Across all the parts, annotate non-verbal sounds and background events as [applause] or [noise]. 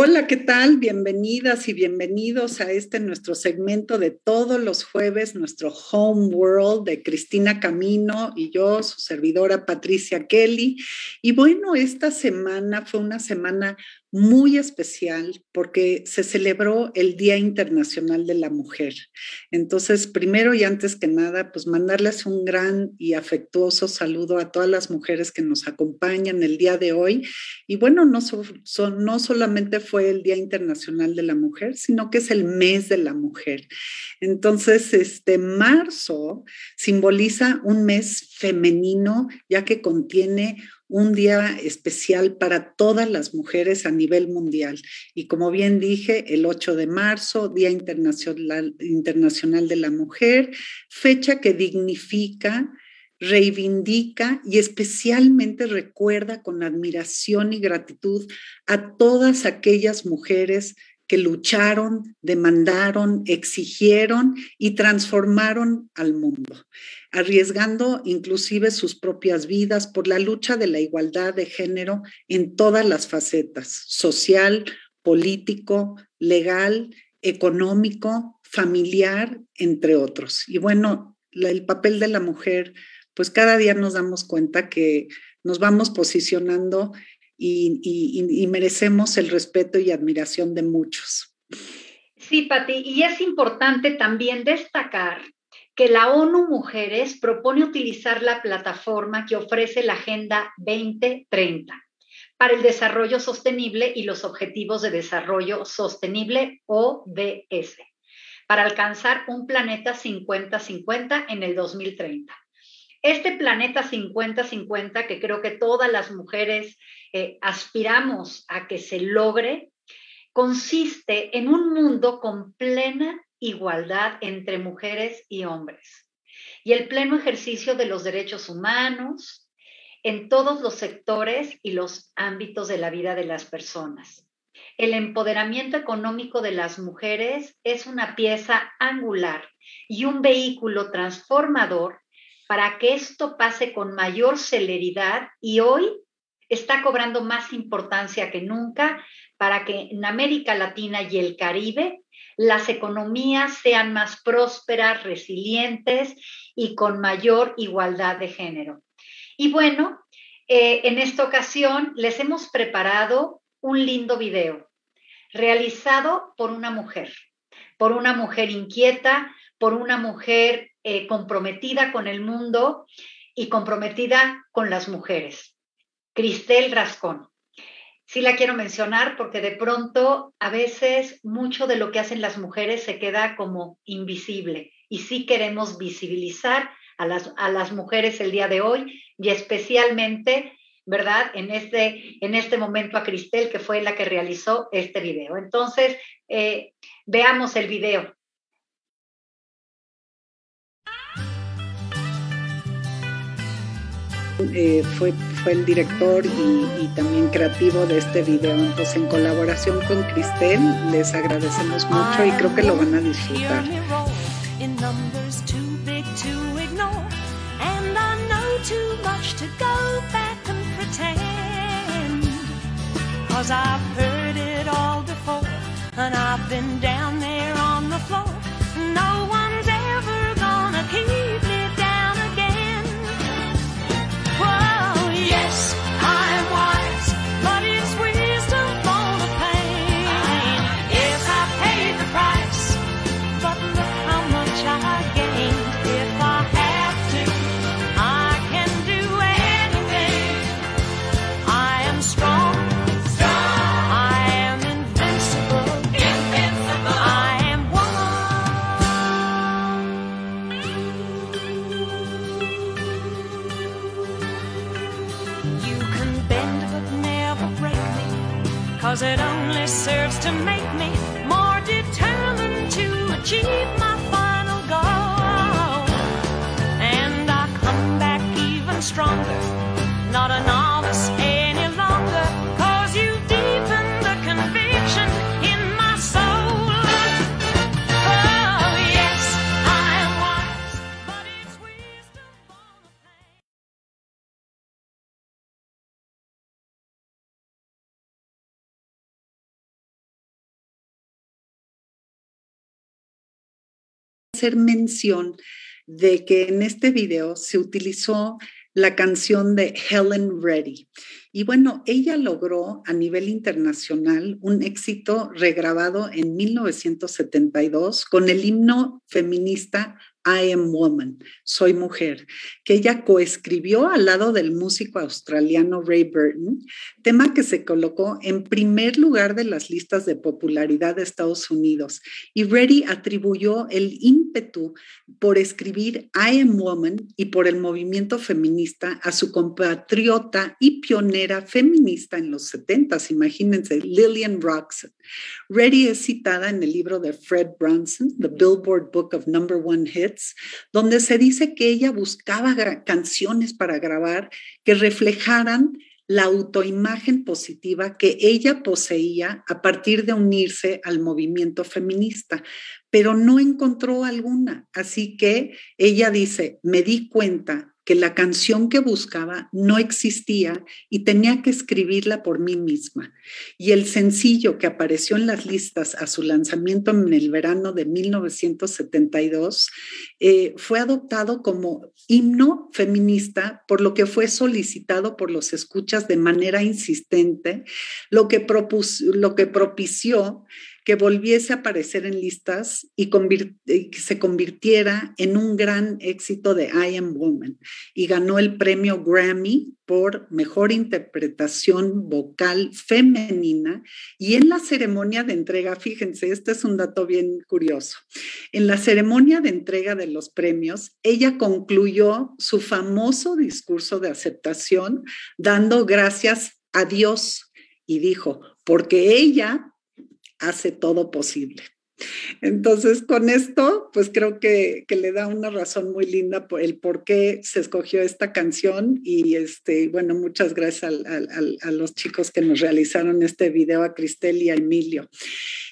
Hola, ¿qué tal? Bienvenidas y bienvenidos a este nuestro segmento de todos los jueves, nuestro Home World de Cristina Camino y yo, su servidora Patricia Kelly. Y bueno, esta semana fue una semana muy especial porque se celebró el Día Internacional de la Mujer. Entonces, primero y antes que nada, pues mandarles un gran y afectuoso saludo a todas las mujeres que nos acompañan el día de hoy. Y bueno, no, no solamente fue el Día Internacional de la Mujer, sino que es el mes de la mujer. Entonces, este marzo simboliza un mes femenino, ya que contiene un día especial para todas las mujeres a nivel mundial. Y como bien dije, el 8 de marzo, Día Internacional, Internacional de la Mujer, fecha que dignifica, reivindica y especialmente recuerda con admiración y gratitud a todas aquellas mujeres que lucharon, demandaron, exigieron y transformaron al mundo, arriesgando inclusive sus propias vidas por la lucha de la igualdad de género en todas las facetas, social, político, legal, económico, familiar, entre otros. Y bueno, el papel de la mujer, pues cada día nos damos cuenta que nos vamos posicionando y, merecemos el respeto y admiración de muchos. Sí, Pati, y es importante también destacar que la ONU Mujeres propone utilizar la plataforma que ofrece la Agenda 2030 para el Desarrollo Sostenible y los Objetivos de Desarrollo Sostenible, ODS, para alcanzar un planeta 50-50 en el 2030. Este planeta 50-50 que creo que todas las mujeres eh, aspiramos a que se logre, consiste en un mundo con plena igualdad entre mujeres y hombres y el pleno ejercicio de los derechos humanos en todos los sectores y los ámbitos de la vida de las personas. El empoderamiento económico de las mujeres es una pieza angular y un vehículo transformador para que esto pase con mayor celeridad y hoy está cobrando más importancia que nunca para que en América Latina y el Caribe las economías sean más prósperas, resilientes y con mayor igualdad de género. Y bueno, eh, en esta ocasión les hemos preparado un lindo video realizado por una mujer, por una mujer inquieta, por una mujer eh, comprometida con el mundo y comprometida con las mujeres. Cristel Rascón. Sí la quiero mencionar porque de pronto a veces mucho de lo que hacen las mujeres se queda como invisible y sí queremos visibilizar a las, a las mujeres el día de hoy y especialmente, ¿verdad? En este, en este momento a Cristel, que fue la que realizó este video. Entonces, eh, veamos el video. Eh, fue, fue el director y, también creativo de este video. Entonces, en colaboración con Cristel, les agradecemos mucho y creo que lo van a disfrutar. cause hacer mención de que en este video se utilizó la canción de Helen Reddy. Y bueno, ella logró a nivel internacional un éxito regrabado en 1972 con el himno feminista I Am Woman, Soy Mujer, que ella coescribió al lado del músico australiano Ray Burton, tema que se colocó en primer lugar de las listas de popularidad de Estados Unidos. Y Reddy atribuyó el ímpetu por escribir I Am Woman y por el movimiento feminista a su compatriota y pionera feminista en los 70, imagínense, Lillian Roxon. Reddy es citada en el libro de Fred Brunson, The Billboard Book of Number One Hits, donde se dice que ella buscaba canciones para grabar que reflejaran la autoimagen positiva que ella poseía a partir de unirse al movimiento feminista, pero no encontró alguna. Así que ella dice, me di cuenta que la canción que buscaba no existía y tenía que escribirla por mí misma. Y el sencillo que apareció en las listas a su lanzamiento en el verano de 1972 eh, fue adoptado como himno feminista, por lo que fue solicitado por los escuchas de manera insistente, lo que, lo que propició que volviese a aparecer en listas y, se convirtiera en un gran éxito de I Am Woman. Y ganó el premio Grammy por mejor interpretación vocal femenina. Y en la ceremonia de entrega, fíjense, este es un dato bien curioso, en la ceremonia de entrega de los premios, ella concluyó su famoso discurso de aceptación dando gracias a Dios y dijo, porque ella hace todo posible. Entonces, con esto, pues creo que, le da una razón muy linda por el por qué se escogió esta canción y este, bueno, muchas gracias a, los chicos que nos realizaron este video, a Cristel y a Emilio.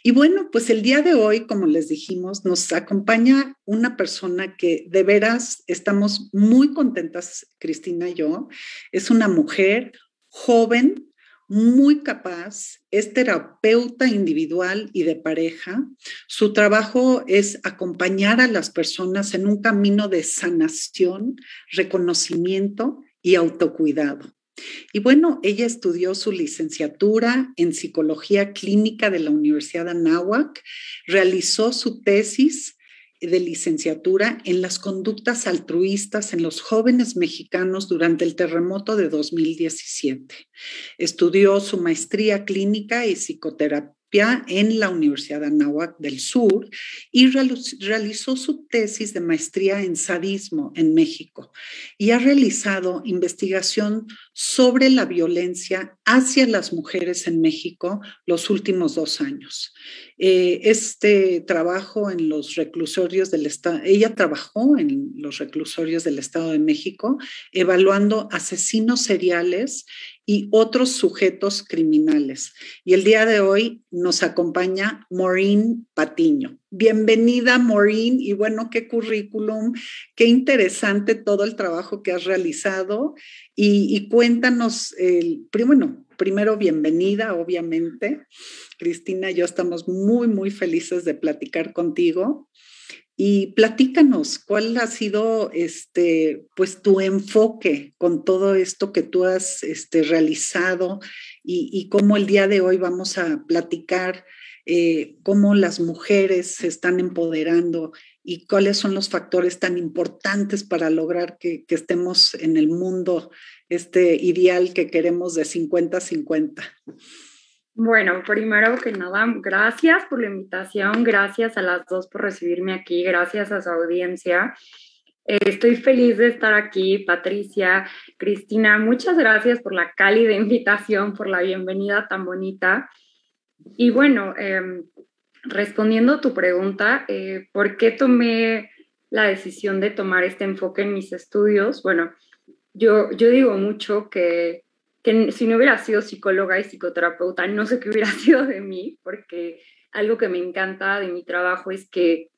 Y bueno, pues el día de hoy, como les dijimos, nos acompaña una persona que de veras estamos muy contentas, Cristina y yo. Es una mujer joven, muy capaz, es terapeuta individual y de pareja. Su trabajo es acompañar a las personas en un camino de sanación, reconocimiento y autocuidado. Y bueno, ella estudió su licenciatura en psicología clínica de la Universidad de Anáhuac, realizó su tesis de licenciatura en las conductas altruistas en los jóvenes mexicanos durante el terremoto de 2017. Estudió su maestría clínica y psicoterapia en la Universidad de Anáhuac del Sur y realizó su tesis de maestría en sadismo en México y ha realizado investigación sobre la violencia hacia las mujeres en México los últimos dos años. Eh, este trabajo en los reclusorios del Estado, ella trabajó en los reclusorios del Estado de México evaluando asesinos seriales y otros sujetos criminales. Y el día de hoy nos acompaña Maureen Patiño. Bienvenida, Maureen, y bueno, qué currículum, qué interesante todo el trabajo que has realizado. Y, cuéntanos, el, bueno, primero bienvenida, obviamente. Cristina y yo estamos muy, muy felices de platicar contigo. Y platícanos, ¿cuál ha sido este, pues, tu enfoque con todo esto que tú has este, realizado y, cómo el día de hoy vamos a platicar eh, cómo las mujeres se están empoderando y cuáles son los factores tan importantes para lograr que, que estemos en el mundo este ideal que queremos de 50-50? Bueno, primero que nada, gracias por la invitación, gracias a las dos por recibirme aquí, gracias a su audiencia. Estoy feliz de estar aquí, Patricia, Cristina, muchas gracias por la cálida [laughs] invitación, por la bienvenida tan bonita. Y bueno, em, respondiendo a tu pregunta, eh, ¿por qué tomé la decisión de tomar este enfoque en mis estudios? Bueno, yo, yo digo mucho que que si no hubiera sido psicóloga y psicoterapeuta, no sé qué hubiera [laughs] sido de mí, porque algo que me encanta de mi trabajo es que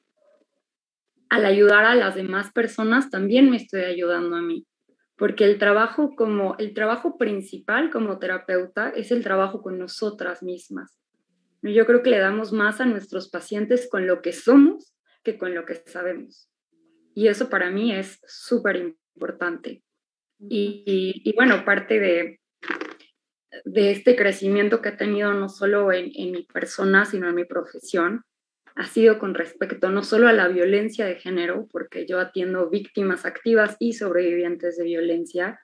al ayudar a las demás personas también me estoy ayudando a mí, porque el trabajo como el trabajo principal como terapeuta es el trabajo con nosotras mismas. Yo creo que le damos más a nuestros pacientes con lo que somos que con lo que sabemos. Y eso para mí es súper importante. Y, bueno, parte de, de este crecimiento que he tenido no solo en, en mi persona, sino en mi profesión, ha sido con respecto no solo a la violencia de género, porque yo atiendo víctimas activas y sobrevivientes de violencia,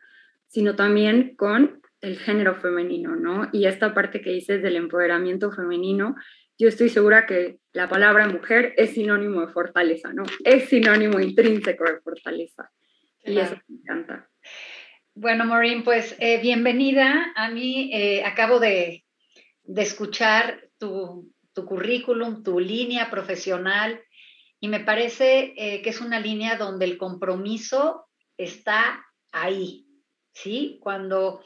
sino también con el género femenino, ¿no? Y esta parte que dices del empoderamiento femenino, yo estoy segura que la palabra mujer es sinónimo de fortaleza, ¿no? Es sinónimo intrínseco de fortaleza. Y eso me encanta. Bueno, Maureen, pues eh, bienvenida. A mí eh, acabo de, escuchar tu, currículum, tu línea profesional, y me parece eh, que es una línea donde el compromiso está ahí, ¿sí? Cuando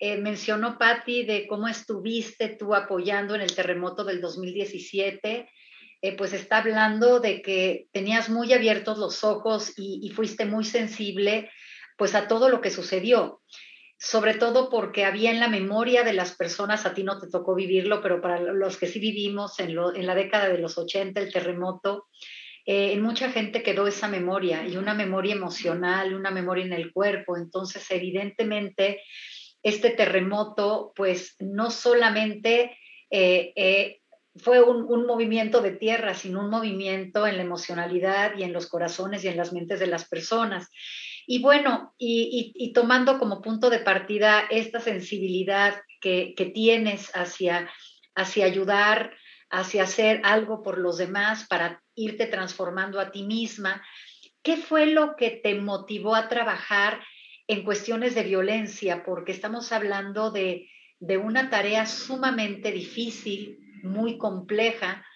mencionó Patti de cómo estuviste tú apoyando en el terremoto del 2017, eh, pues está hablando de que tenías muy abiertos los ojos y, fuiste muy sensible pues a todo lo que sucedió, sobre todo porque había en la memoria de las personas, a ti no te tocó vivirlo, pero para los que sí vivimos en, la década de los 80, el terremoto, eh, en mucha gente quedó esa memoria y una memoria emocional, una memoria en el cuerpo. Entonces, evidentemente, este terremoto, pues no solamente eh, eh, fue un, movimiento de tierra, sino un movimiento en la emocionalidad y en los corazones y en las mentes de las personas. Y bueno, y, tomando como punto de partida esta sensibilidad que, que tienes hacia, hacia ayudar, hacia hacer algo por los demás para irte transformando a ti misma. ¿Qué fue lo que te motivó a trabajar en cuestiones de violencia? Porque estamos hablando de, una tarea sumamente difícil, muy compleja,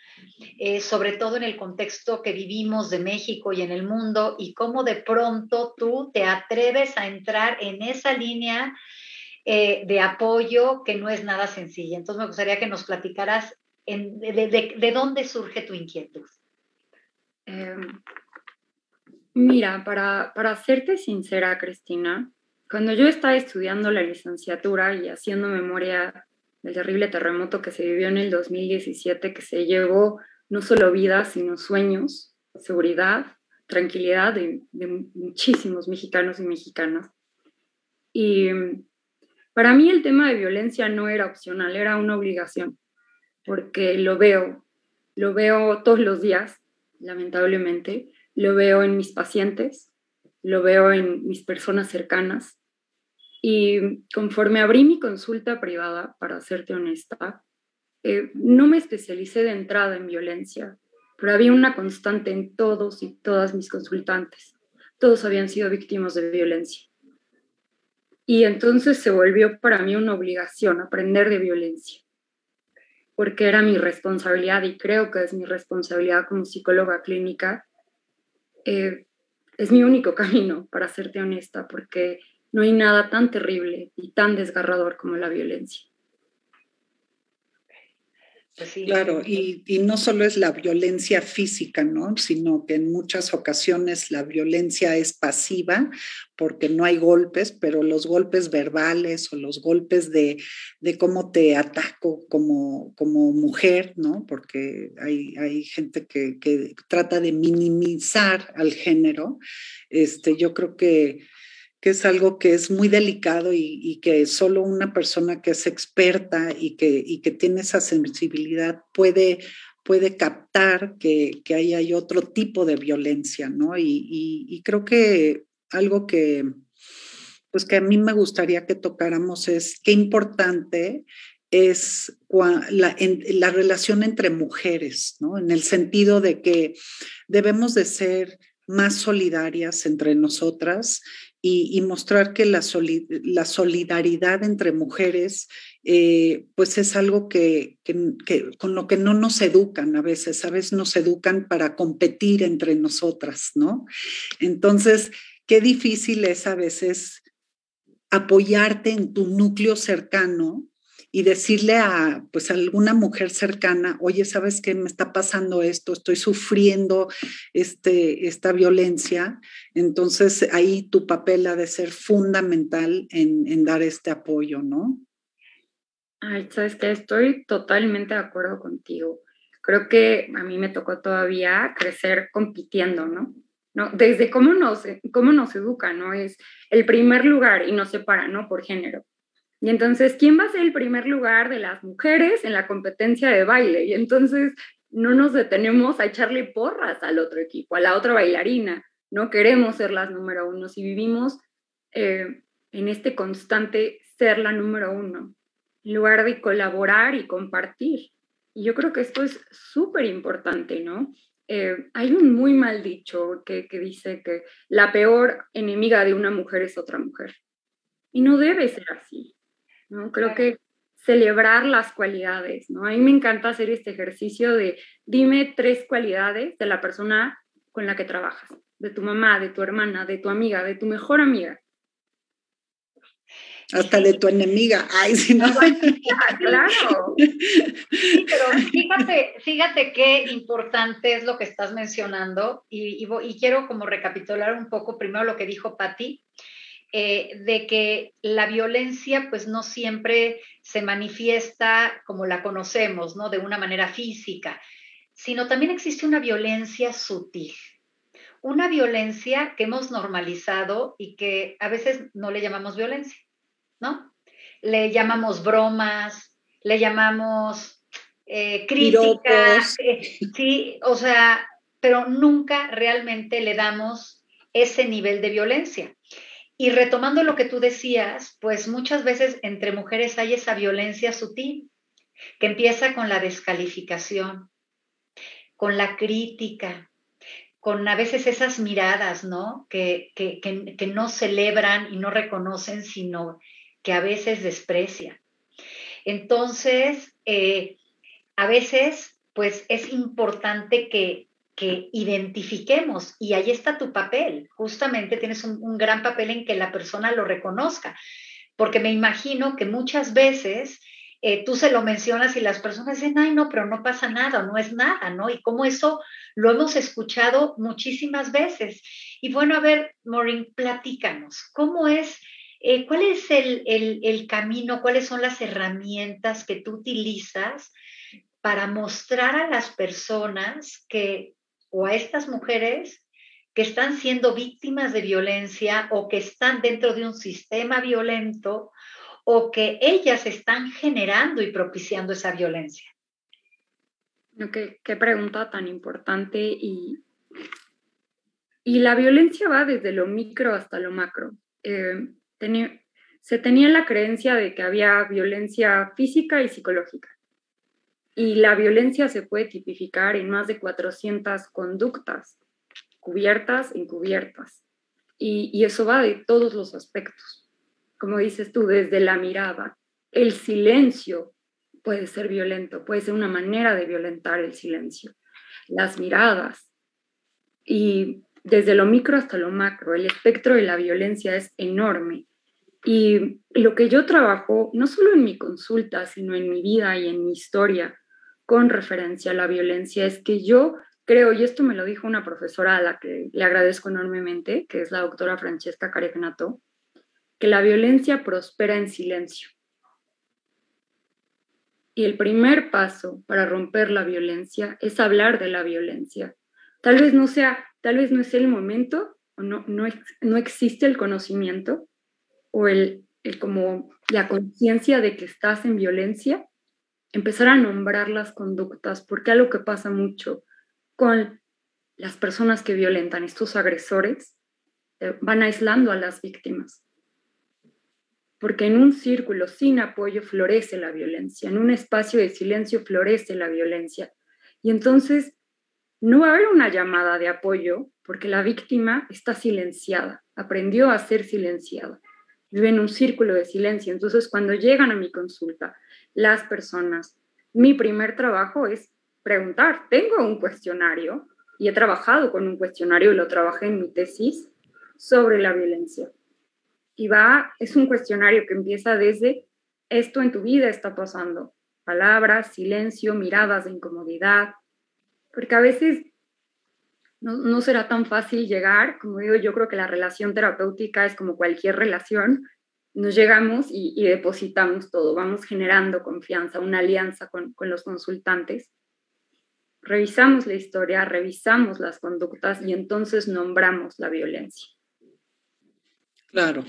eh, sobre todo en el contexto que vivimos de México y en el mundo, y cómo de pronto tú te atreves a entrar en esa línea eh, de apoyo que no es nada sencilla. Entonces me gustaría que nos platicaras de, dónde surge tu inquietud. Em, mira, para, para serte sincera, Cristina, cuando yo estaba estudiando la licenciatura y haciendo memoria del terrible terremoto que se vivió en el 2017, que se llevó no solo vidas, sino sueños, seguridad, tranquilidad de, de muchísimos mexicanos y mexicanas. Y para mí el tema de violencia no era opcional, era una obligación porque lo veo, lo veo todos los días, lamentablemente, lo veo en mis pacientes, lo veo en mis personas cercanas. Y conforme abrí mi consulta privada, para serte honesta, eh, no me especialicé de entrada en violencia, pero había una constante en todos y todas mis consultantes. Todos habían sido víctimas de violencia. Y entonces se volvió para mí una obligación aprender de violencia porque era mi responsabilidad y creo que es mi responsabilidad como psicóloga clínica, eh, es mi único [laughs] camino, para serte honesta, porque no hay nada tan terrible y tan desgarrador como la violencia. Pues claro, y, no solo es la violencia física, ¿no? Sino que en muchas ocasiones la violencia es pasiva porque no hay golpes, pero los golpes verbales o los golpes de, cómo te ataco como, como mujer, ¿no? Porque hay, hay gente que, que trata de minimizar al género. Este, yo creo que que es algo que es muy delicado y, que solo una persona que es experta y que, que tiene esa sensibilidad puede, puede captar que, que ahí hay otro tipo de violencia, ¿no? Y, creo que algo que, pues que a mí me gustaría que tocáramos es qué importante es la, la relación entre mujeres, ¿no? En el sentido de que debemos de ser más solidarias entre nosotras y, mostrar que la, la, solidaridad entre mujeres eh, pues es algo que, con lo que no nos educan a veces, a veces nos educan para competir entre nosotras, ¿no? Entonces, qué difícil es a veces apoyarte en tu núcleo cercano y decirle a pues alguna mujer cercana, oye, ¿sabes qué me está pasando esto? Estoy sufriendo este, esta violencia. Entonces ahí tu papel ha de ser fundamental en, dar este apoyo, ¿no? Ay, sabes que estoy totalmente de acuerdo contigo. creo que a mí me tocó todavía crecer compitiendo, ¿no? ¿No? Desde cómo nos, cómo nos educa, ¿no? Es el primer lugar y nos separa, ¿no? Por género. Y entonces, ¿quién va a ser el primer lugar de las mujeres en la competencia de baile? Y entonces no nos detenemos a echarle porras al otro equipo, a la otra bailarina. No queremos ser las número uno y vivimos eh, en este constante ser la número uno, en lugar de colaborar y compartir. Y yo creo que esto es súper importante, ¿no? Eh, hay un muy mal dicho que, que, dice que la peor enemiga de una mujer es otra mujer. Y no debe ser así, ¿no? Creo que celebrar las cualidades, ¿no? A mí me encanta hacer este ejercicio de dime tres cualidades de la persona con la que trabajas, de tu mamá, de tu hermana, de tu amiga, de tu mejor amiga hasta de tu enemiga. Ay, si no. [laughs] claro. Sí, pero fíjate, fíjate qué importante es lo que estás mencionando y, y, quiero como recapitular un poco primero lo que dijo Patti, eh, de que la violencia pues no siempre se manifiesta como la conocemos, ¿no? De una manera física, sino también existe una violencia sutil una violencia que hemos normalizado y que a veces no le llamamos violencia. ¿no? Le llamamos bromas, le llamamos eh, críticas, eh, sí, o sea, pero nunca realmente le damos ese nivel de violencia. Y retomando lo que tú decías, pues muchas veces entre mujeres hay esa violencia sutil que empieza con la descalificación, con la crítica, con a veces esas miradas, ¿no? Que, que, que, no celebran y no reconocen, sino que a veces desprecia. Entonces, eh, a veces, pues es importante que, identifiquemos, y ahí está tu papel, justamente tienes un, gran papel en que la persona lo reconozca, porque me imagino que muchas veces eh, tú se lo mencionas y las personas dicen, ay, no, pero no pasa nada, no es nada, ¿no? Y como eso lo hemos escuchado muchísimas veces. Y bueno, a ver, Maureen, platícanos, ¿cómo es eh, ¿Cuál es el, camino, cuáles son las herramientas que tú utilizas para mostrar a las personas que, o a estas mujeres que están siendo víctimas de violencia o que están dentro de un sistema violento o que ellas están generando y propiciando esa violencia? qué, pregunta tan importante y, y la violencia va desde lo micro hasta lo macro. Eh, se tenía la creencia de que había violencia física y psicológica. Y la violencia se puede tipificar en más de 400 conductas, cubiertas, encubiertas. Y, y eso va de todos los aspectos. Como dices tú, desde la mirada, el silencio puede ser violento, puede ser una manera de violentar el silencio. Las miradas. Y desde lo micro hasta lo macro, el espectro de la violencia es enorme. Y lo que yo trabajo, no solo en mi consulta, sino en mi vida y en mi historia con referencia a la violencia, es que yo creo, y esto me lo dijo una profesora a la que le agradezco enormemente, que es la doctora Francesca Caregnato, que la violencia prospera en silencio. Y el primer paso para romper la violencia es hablar de la violencia. Tal vez no sea, tal vez no es el momento, o no, no, no existe el conocimiento, o el, como la conciencia de que estás en violencia, empezar a nombrar las conductas, porque algo que pasa mucho con las personas que violentan, estos agresores, eh, van aislando a las víctimas. Porque en un círculo sin apoyo florece la violencia, en un espacio de silencio florece la violencia. Y entonces no va a haber una llamada de apoyo porque la víctima está silenciada, aprendió a ser silenciada vive en un círculo de silencio. Entonces, cuando llegan a mi consulta las personas, mi primer trabajo es preguntar. Tengo un cuestionario y he trabajado con un cuestionario y lo trabajé en mi tesis sobre la violencia. Y va, es un cuestionario que empieza desde esto en tu vida está pasando. Palabras, silencio, miradas de incomodidad. Porque a veces no, será tan fácil llegar, como digo, yo creo que la relación terapéutica es como cualquier relación, nos llegamos y, depositamos todo, vamos generando confianza, una alianza con, los consultantes. revisamos la historia, revisamos las conductas y entonces nombramos la violencia. Claro.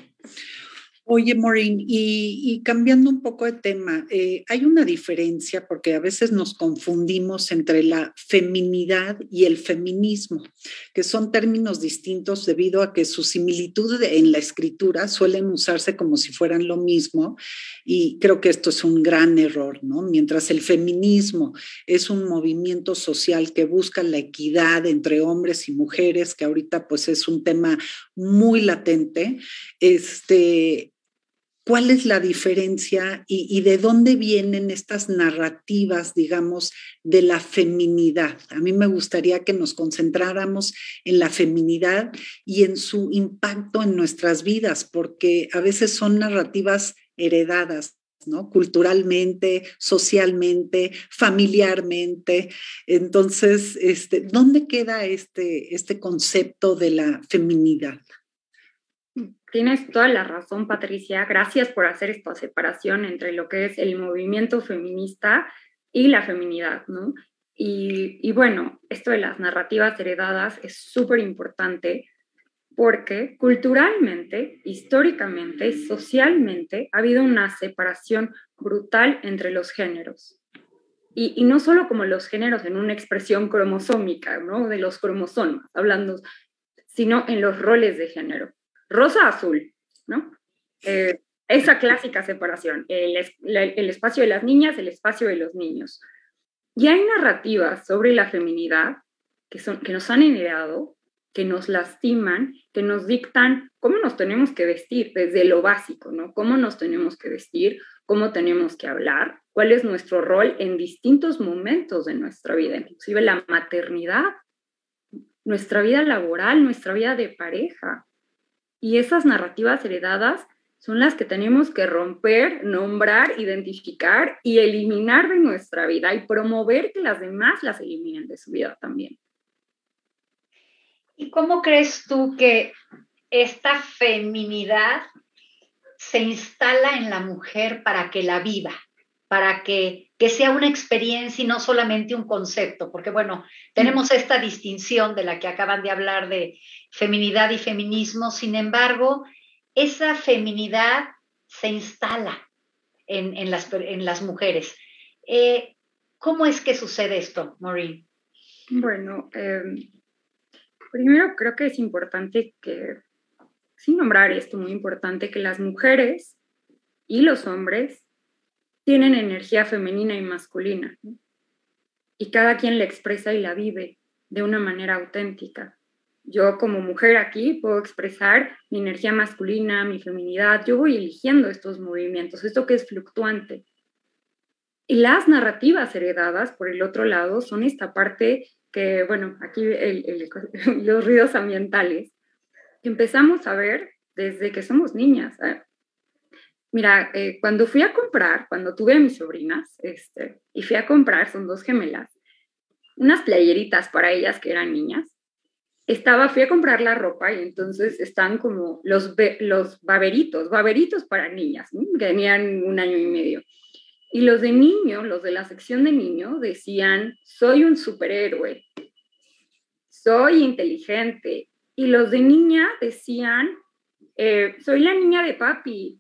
Oye, Maureen, y, cambiando un poco de tema, eh, hay una diferencia porque a veces nos confundimos entre la feminidad y el feminismo, que son términos distintos debido a que su similitud en la escritura suelen usarse como si fueran lo mismo y creo que esto es un gran error, ¿no? Mientras el feminismo es un movimiento social que busca la equidad entre hombres y mujeres, que ahorita pues es un tema muy latente, este ¿Cuál es la diferencia y, de dónde vienen estas narrativas, digamos, de la feminidad? A mí me gustaría que nos concentráramos en la feminidad y en su impacto en nuestras vidas, porque a veces son narrativas heredadas, ¿no? Culturalmente, socialmente, familiarmente. Entonces, este, ¿dónde queda este, este concepto de la feminidad? Tienes toda la razón, Patricia. Gracias por hacer esta separación entre lo que es el movimiento feminista y la feminidad, ¿no? Y, y bueno, esto de las narrativas heredadas es súper importante porque culturalmente, históricamente, socialmente, ha habido una separación brutal entre los géneros. Y, y, no solo como los géneros en una expresión cromosómica, ¿no? De los cromosomas, hablando, sino en los roles de género rosa-azul, ¿no? Eh, esa clásica separación, el, espacio de las niñas, el espacio de los niños. Y hay narrativas sobre la feminidad que, son, que nos han heredado, que nos lastiman, que nos dictan cómo nos tenemos que vestir desde lo básico, ¿no? Cómo nos tenemos que vestir, cómo tenemos que hablar, cuál es nuestro rol en distintos momentos de nuestra vida, inclusive la maternidad, nuestra vida laboral, nuestra vida de pareja. Y esas narrativas heredadas son las que tenemos que romper, nombrar, identificar y eliminar de nuestra vida y promover que las demás las eliminen de su vida también. ¿Y cómo crees tú que esta feminidad se instala en la mujer para que la viva, para que, que, sea una experiencia y no solamente un concepto? Porque bueno, tenemos esta distinción de la que acaban de hablar de feminidad y feminismo, sin embargo, esa feminidad se instala en, las, en las, mujeres. Eh, ¿Cómo es que sucede esto, Maureen? Bueno, em, primero creo que es importante que, sin nombrar esto, muy importante, que las mujeres y los hombres tienen energía femenina y masculina. Y cada quien la expresa y la vive de una manera auténtica yo como mujer aquí puedo expresar mi energía masculina, mi feminidad, yo voy eligiendo estos movimientos, esto que es fluctuante. Y las narrativas heredadas, por el otro lado, son esta parte que, bueno, aquí [laughs] los ruidos ambientales, empezamos a ver desde que somos niñas. Mira, eh, cuando fui a comprar, cuando tuve a mis sobrinas, este, y fui a comprar, son dos gemelas, unas playeritas para ellas que eran niñas, estaba, fui a comprar la ropa y entonces están como los, los baberitos, baberitos para niñas, que tenían un año y medio. Y los de niño, los de la sección de niño, decían, soy un superhéroe, soy inteligente. Y los de niña decían, eh, soy la niña de papi,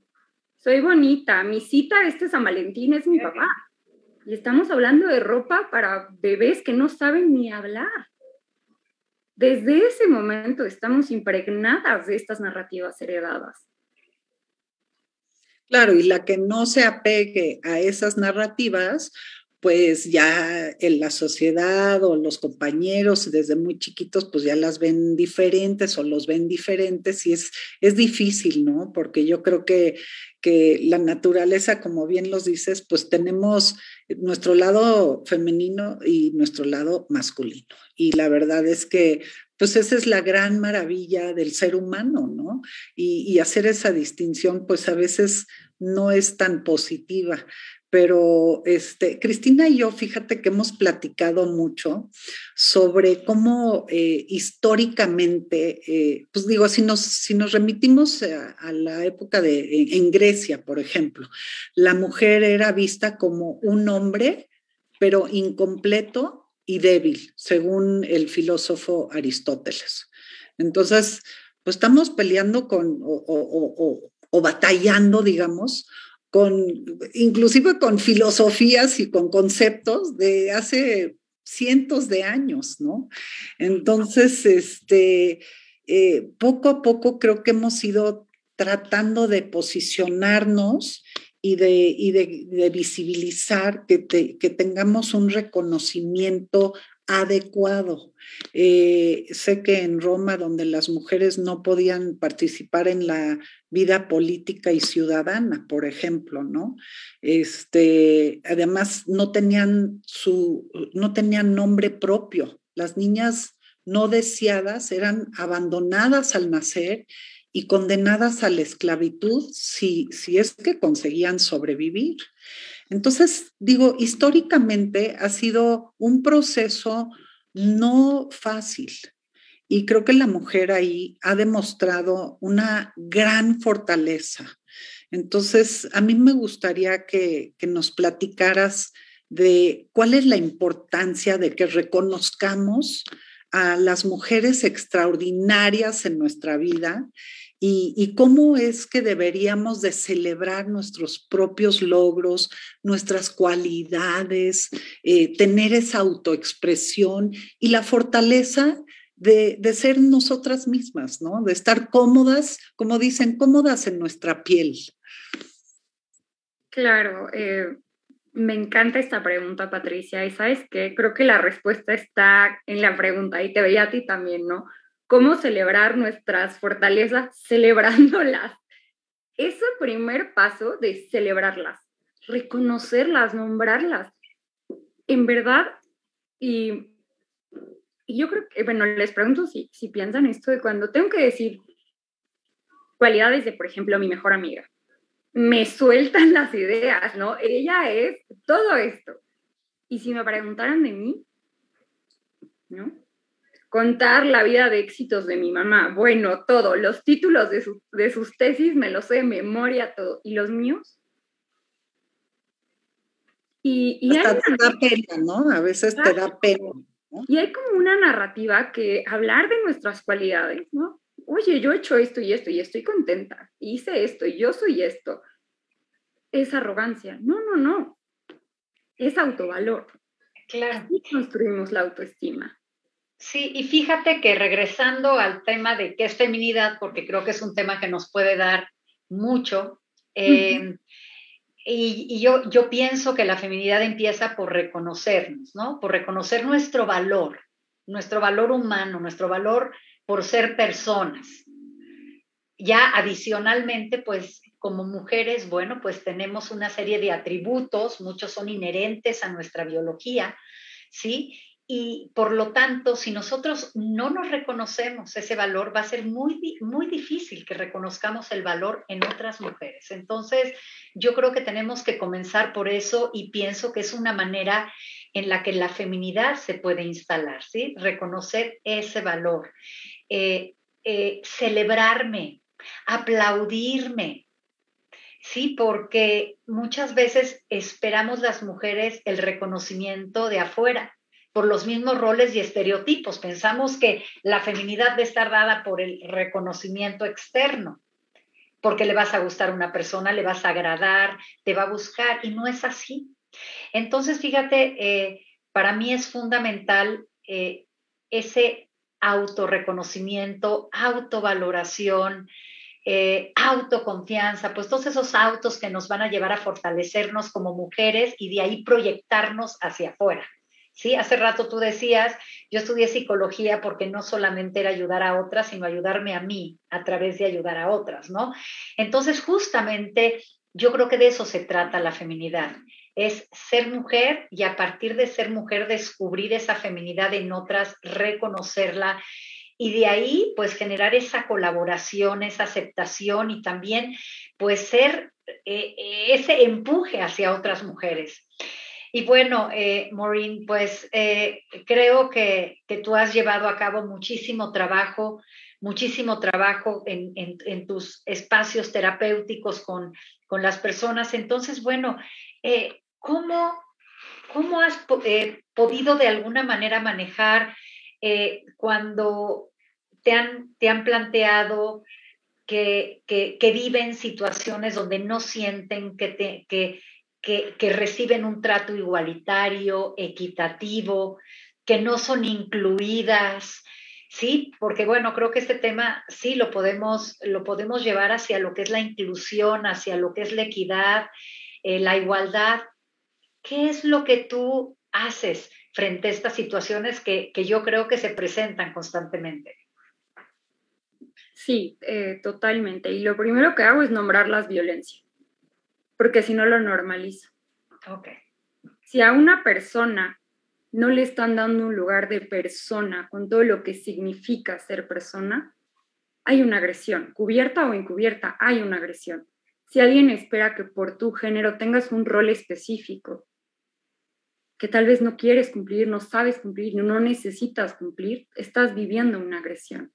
soy bonita, mi cita este San Valentín es mi papá. Y estamos hablando de ropa para bebés que no saben ni hablar. Desde ese momento estamos impregnadas de estas narrativas heredadas. Claro, y la que no se apegue a esas narrativas, pues ya en la sociedad o los compañeros desde muy chiquitos, pues ya las ven diferentes o los ven diferentes y es, es difícil, ¿no? Porque yo creo que, que la naturaleza, como bien los dices, pues tenemos nuestro lado femenino y nuestro lado masculino. Y la verdad es que, pues esa es la gran maravilla del ser humano, ¿no? Y, y hacer esa distinción, pues a veces no es tan positiva pero este, Cristina y yo, fíjate que hemos platicado mucho sobre cómo eh, históricamente, eh, pues digo, si nos, si nos remitimos a, la época de, en Grecia, por ejemplo, la mujer era vista como un hombre, pero incompleto y débil, según el filósofo Aristóteles. Entonces, pues estamos peleando con o, o batallando, digamos, con, inclusive con filosofías y con conceptos de hace cientos de años, ¿no? Entonces, este, eh, poco a poco creo que hemos ido tratando de posicionarnos y de, de, visibilizar que, que tengamos un reconocimiento adecuado. Eh, sé que en Roma, donde las mujeres no podían participar en la vida política y ciudadana, por ejemplo, ¿no? Este, además, no tenían su, no tenían nombre propio. Las niñas no deseadas eran abandonadas al nacer y condenadas a la esclavitud si, si es que conseguían sobrevivir. Entonces, digo, históricamente ha sido un proceso no fácil. Y creo que la mujer ahí ha demostrado una gran fortaleza. Entonces, a mí me gustaría que, que nos platicaras de cuál es la importancia de que reconozcamos a las mujeres extraordinarias en nuestra vida y, cómo es que deberíamos de celebrar nuestros propios logros, nuestras cualidades, eh, tener esa autoexpresión y la fortaleza de, ser nosotras mismas, ¿no? De estar cómodas, como dicen, cómodas en nuestra piel. Claro, eh, me encanta esta pregunta, Patricia, y sabes qué, creo que la respuesta está en la pregunta, y te veía a ti también, ¿no? Cómo celebrar nuestras fortalezas celebrándolas. Es el primer paso de celebrarlas, reconocerlas, nombrarlas. En verdad, y, yo creo que, bueno, les pregunto si, si piensan esto de cuando tengo que decir cualidades de, por ejemplo, mi mejor amiga. Me sueltan las ideas, ¿no? Ella es todo esto. Y si me preguntaran de mí, ¿no? Contar la vida de éxitos de mi mamá. Bueno, todo, los títulos de, de sus tesis me los sé de memoria, todo. ¿Y los míos? Y, y Hasta te da pena, ¿no? A veces te da pena. Y hay como una narrativa que hablar de nuestras cualidades, ¿no? Oye, yo he hecho esto y esto y estoy contenta. Hice esto y yo soy esto. Es arrogancia. No, no, no. Es autovalor. Claro. Y construimos la autoestima. Sí, y fíjate que regresando al tema de qué es feminidad, porque creo que es un tema que nos puede dar mucho, em, y, yo, yo pienso que la feminidad empieza por reconocernos, ¿no? Por reconocer nuestro valor, nuestro valor humano, nuestro valor por ser personas. Ya adicionalmente, pues como mujeres, bueno, pues tenemos una serie de atributos, muchos son inherentes a nuestra biología, ¿sí? Y por lo tanto, si nosotros no nos reconocemos ese valor, va a ser muy, muy difícil que reconozcamos el valor en otras mujeres. Entonces, yo creo que tenemos que comenzar por eso y pienso que es una manera en la que la feminidad se puede instalar, ¿sí? Reconocer ese valor, eh, eh, celebrarme, aplaudirme, Sí, porque muchas veces esperamos las mujeres el reconocimiento de afuera por los mismos roles y estereotipos. Pensamos que la feminidad debe estar dada por el reconocimiento externo, porque le vas a gustar a una persona, le vas a agradar, te va a buscar, y no es así. Entonces, fíjate, eh, para mí es fundamental eh, ese autorreconocimiento, autovaloración, eh, autoconfianza, pues todos esos autos que nos van a llevar a fortalecernos como mujeres y de ahí proyectarnos hacia afuera. ¿Sí? Hace rato tú decías, yo estudié psicología porque no solamente era ayudar a otras, sino ayudarme a mí a través de ayudar a otras, ¿no? Entonces, justamente yo creo que de eso se trata la feminidad, es ser mujer y a partir de ser mujer descubrir esa feminidad en otras, reconocerla y de ahí pues generar esa colaboración, esa aceptación y también pues ser eh, ese empuje hacia otras mujeres. Y bueno, eh, Maureen, pues eh, creo que, tú has llevado a cabo muchísimo trabajo, muchísimo trabajo en, tus espacios terapéuticos con, las personas. Entonces, bueno, eh, ¿cómo ¿cómo has podido de alguna manera manejar cuando te han, te han planteado que, que, viven situaciones donde no sienten que, te, que, que, reciben un trato igualitario, equitativo, que no son incluidas, ¿sí? Porque bueno, creo que este tema sí lo podemos, lo podemos llevar hacia lo que es la inclusión, hacia lo que es la equidad, eh, la igualdad. ¿Qué es lo que tú haces frente a estas situaciones que, que yo creo que se presentan constantemente? Sí, eh, totalmente. Y lo primero que hago es nombrar las violencias porque si no lo normalizo. Okay. Si a una persona no le están dando un lugar de persona con todo lo que significa ser persona, hay una agresión, cubierta o encubierta, hay una agresión. Si alguien espera que por tu género tengas un rol específico, que tal vez no quieres cumplir, no sabes cumplir, no necesitas cumplir, estás viviendo una agresión.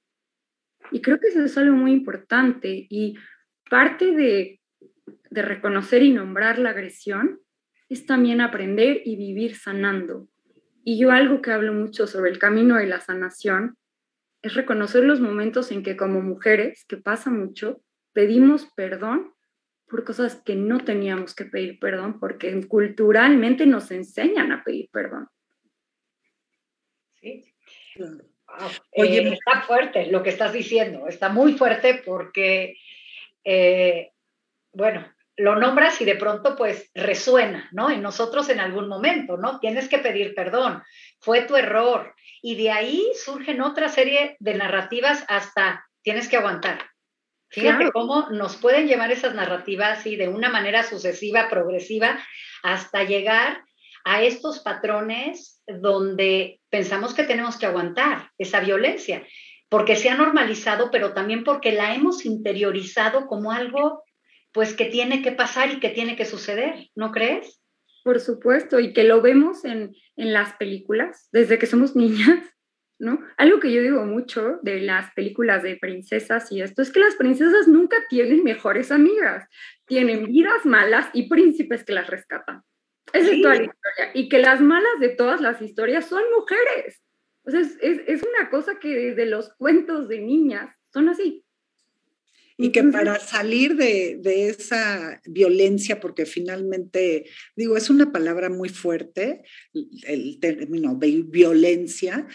Y creo que eso es algo muy importante y parte de de reconocer y nombrar la agresión es también aprender y vivir sanando. Y yo algo que hablo mucho sobre el camino de la sanación es reconocer los momentos en que como mujeres, que pasa mucho, pedimos perdón por cosas que no teníamos que pedir perdón, porque culturalmente nos enseñan a pedir perdón. Sí. Oye, eh, está fuerte lo que estás diciendo, está muy fuerte porque, eh, bueno, lo nombras y de pronto pues resuena, ¿no? En nosotros en algún momento, ¿no? Tienes que pedir perdón, fue tu error. Y de ahí surgen otra serie de narrativas hasta tienes que aguantar. Fíjate cómo nos pueden llevar esas narrativas y de una manera sucesiva, progresiva, hasta llegar a estos patrones donde pensamos que tenemos que aguantar esa violencia, porque se ha normalizado, pero también porque la hemos interiorizado como algo pues que tiene que pasar y que tiene que suceder, ¿no crees? Por supuesto, y que lo vemos en, en las películas desde que somos niñas, ¿no? Algo que yo digo mucho de las películas de princesas y esto es que las princesas nunca tienen mejores amigas, tienen vidas malas y príncipes que las rescatan. Esa es toda la historia. Y que las malas de todas las historias son mujeres. O sea, es, es, es una cosa que desde los cuentos de niñas son así. Y que para salir de, esa violencia, porque finalmente, digo, es una palabra muy fuerte, el término violencia,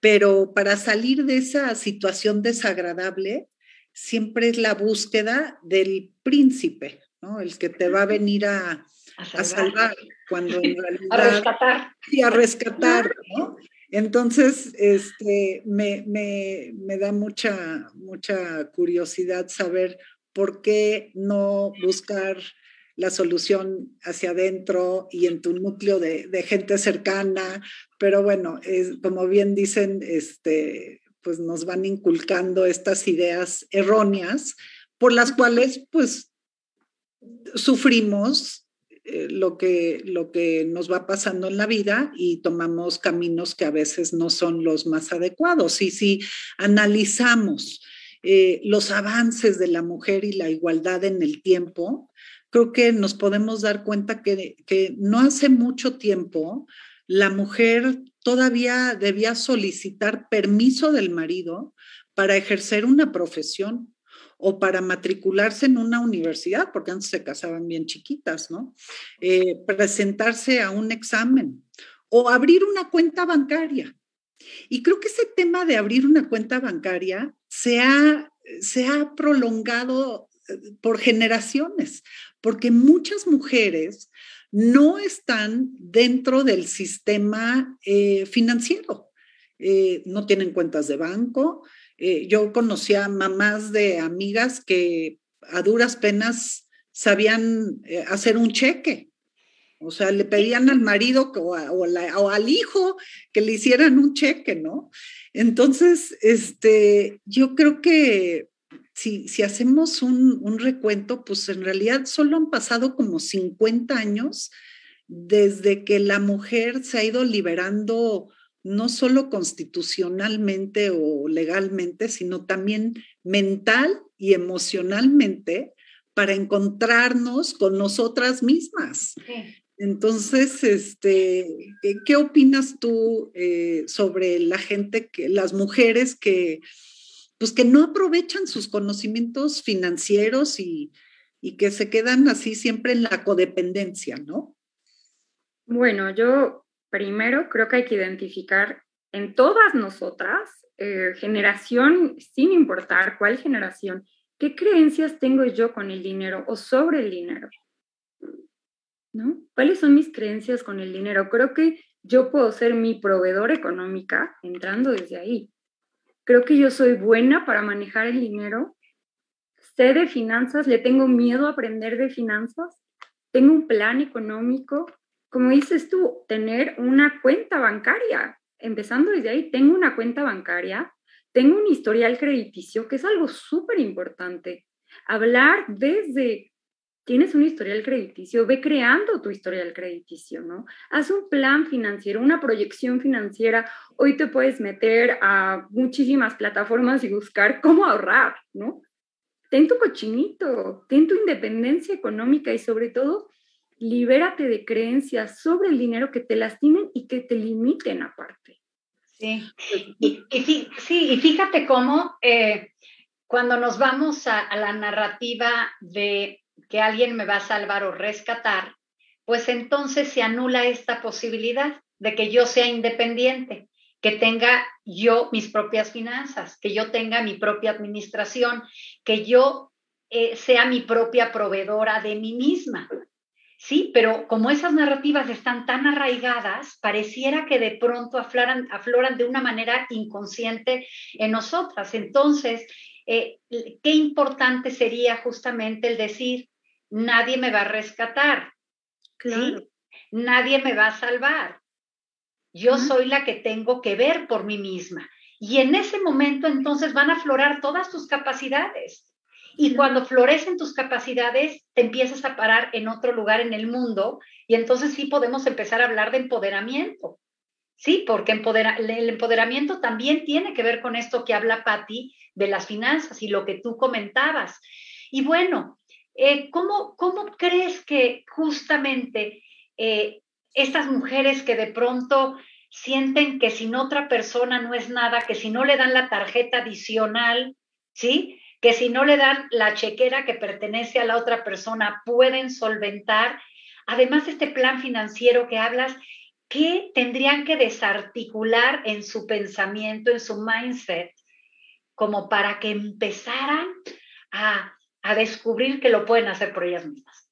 pero para salir de esa situación desagradable, siempre es la búsqueda del príncipe, ¿no? El que te va a venir a, salvar. cuando en [laughs] realidad... a rescatar. Y a rescatar, ¿no? Entonces, este, me, da mucha, mucha curiosidad saber por qué no buscar la solución hacia adentro y en tu núcleo de, gente cercana, pero bueno, es, como bien dicen, este, pues nos van inculcando estas ideas erróneas por las cuales pues sufrimos eh, lo, que, lo que nos va pasando en la vida y tomamos caminos que a veces no son los más adecuados. Y si analizamos eh, los avances de la mujer y la igualdad en el tiempo, creo que nos podemos dar cuenta que, que no hace mucho tiempo la mujer todavía debía solicitar permiso del marido para ejercer una profesión o para matricularse en una universidad, porque antes se casaban bien chiquitas, ¿no? Eh, presentarse a un examen o abrir una cuenta bancaria. Y creo que ese tema de abrir una cuenta bancaria se ha, se ha prolongado eh, por generaciones, porque muchas mujeres no están dentro del sistema eh, financiero, no tienen cuentas de banco, eh, yo conocía mamás de amigas que a duras penas sabían eh, hacer un cheque. O sea, le pedían al marido o, al hijo que le hicieran un cheque, ¿no? Entonces, este, yo creo que si, si hacemos un, un, recuento, pues en realidad solo han pasado como 50 años desde que la mujer se ha ido liberando no solo constitucionalmente o legalmente, sino también mental y emocionalmente para encontrarnos con nosotras mismas. Entonces, este, ¿qué, opinas tú eh, sobre la gente, que, las mujeres que, pues que no aprovechan sus conocimientos financieros y, y que se quedan así siempre en la codependencia, ¿no? Bueno, yo primero creo que hay que identificar en todas nosotras, eh, generación, sin importar cuál generación, qué creencias tengo yo con el dinero o sobre el dinero. ¿No? ¿Cuáles son mis creencias con el dinero? Creo que yo puedo ser mi proveedor económica entrando desde ahí. Creo que yo soy buena para manejar el dinero sé de finanzas, le tengo miedo a aprender de finanzas, tengo un plan económico, como dices tú, tener una cuenta bancaria, empezando desde ahí, tengo una cuenta bancaria, tengo un historial crediticio, que es algo súper importante. Hablar desde, tienes un historial crediticio, ve creando tu historial crediticio, ¿no? Haz un plan financiero, una proyección financiera. Hoy te puedes meter a muchísimas plataformas y buscar cómo ahorrar, ¿no? ten tu cochinito, ten tu independencia económica y sobre todo, libérate de creencias sobre el dinero que te lastimen y que te limiten aparte. Sí, y, sí, y fíjate cómo eh, cuando nos vamos a, a la narrativa de que alguien me va a salvar o rescatar, pues entonces se anula esta posibilidad de que yo sea independiente que tenga yo mis propias finanzas, que yo tenga mi propia administración, que yo eh, sea mi propia proveedora de mí misma. Sí, pero como esas narrativas están tan arraigadas, pareciera que de pronto afloran, afloran de una manera inconsciente en nosotras. Entonces, eh, qué importante sería justamente el decir, nadie me va a rescatar, ¿sí? nadie me va a salvar. Yo soy la que tengo que ver por mí misma. Y en ese momento entonces van a aflorar todas tus capacidades. Y cuando florecen tus capacidades, te empiezas a parar en otro lugar en el mundo y entonces sí podemos empezar a hablar de empoderamiento. Sí, porque el empoderamiento también tiene que ver con esto que habla Patti de las finanzas y lo que tú comentabas. Y bueno, eh, ¿cómo, ¿cómo, crees que justamente eh, estas mujeres que de pronto sienten que sin otra persona no es nada, que si no le dan la tarjeta adicional, ¿sí? Que si no le dan la chequera que pertenece a la otra persona, pueden solventar. Además, este plan financiero que hablas, ¿qué tendrían que desarticular en su pensamiento, en su mindset, como para que empezaran a, a descubrir que lo pueden hacer por ellas mismas?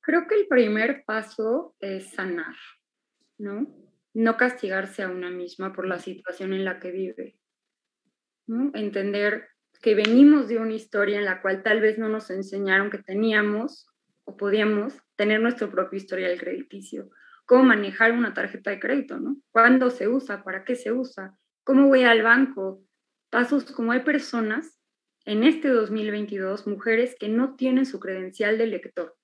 Creo que el primer paso es sanar, ¿no? No castigarse a una misma por la situación en la que vive, ¿no? Entender que venimos de una historia en la cual tal vez no nos enseñaron que teníamos o podíamos tener nuestro propio historial crediticio, cómo manejar una tarjeta de crédito, ¿no? ¿Cuándo se usa? ¿Para qué se usa? ¿Cómo voy al banco? Pasos como hay personas en este 2022, mujeres que no tienen su credencial de lector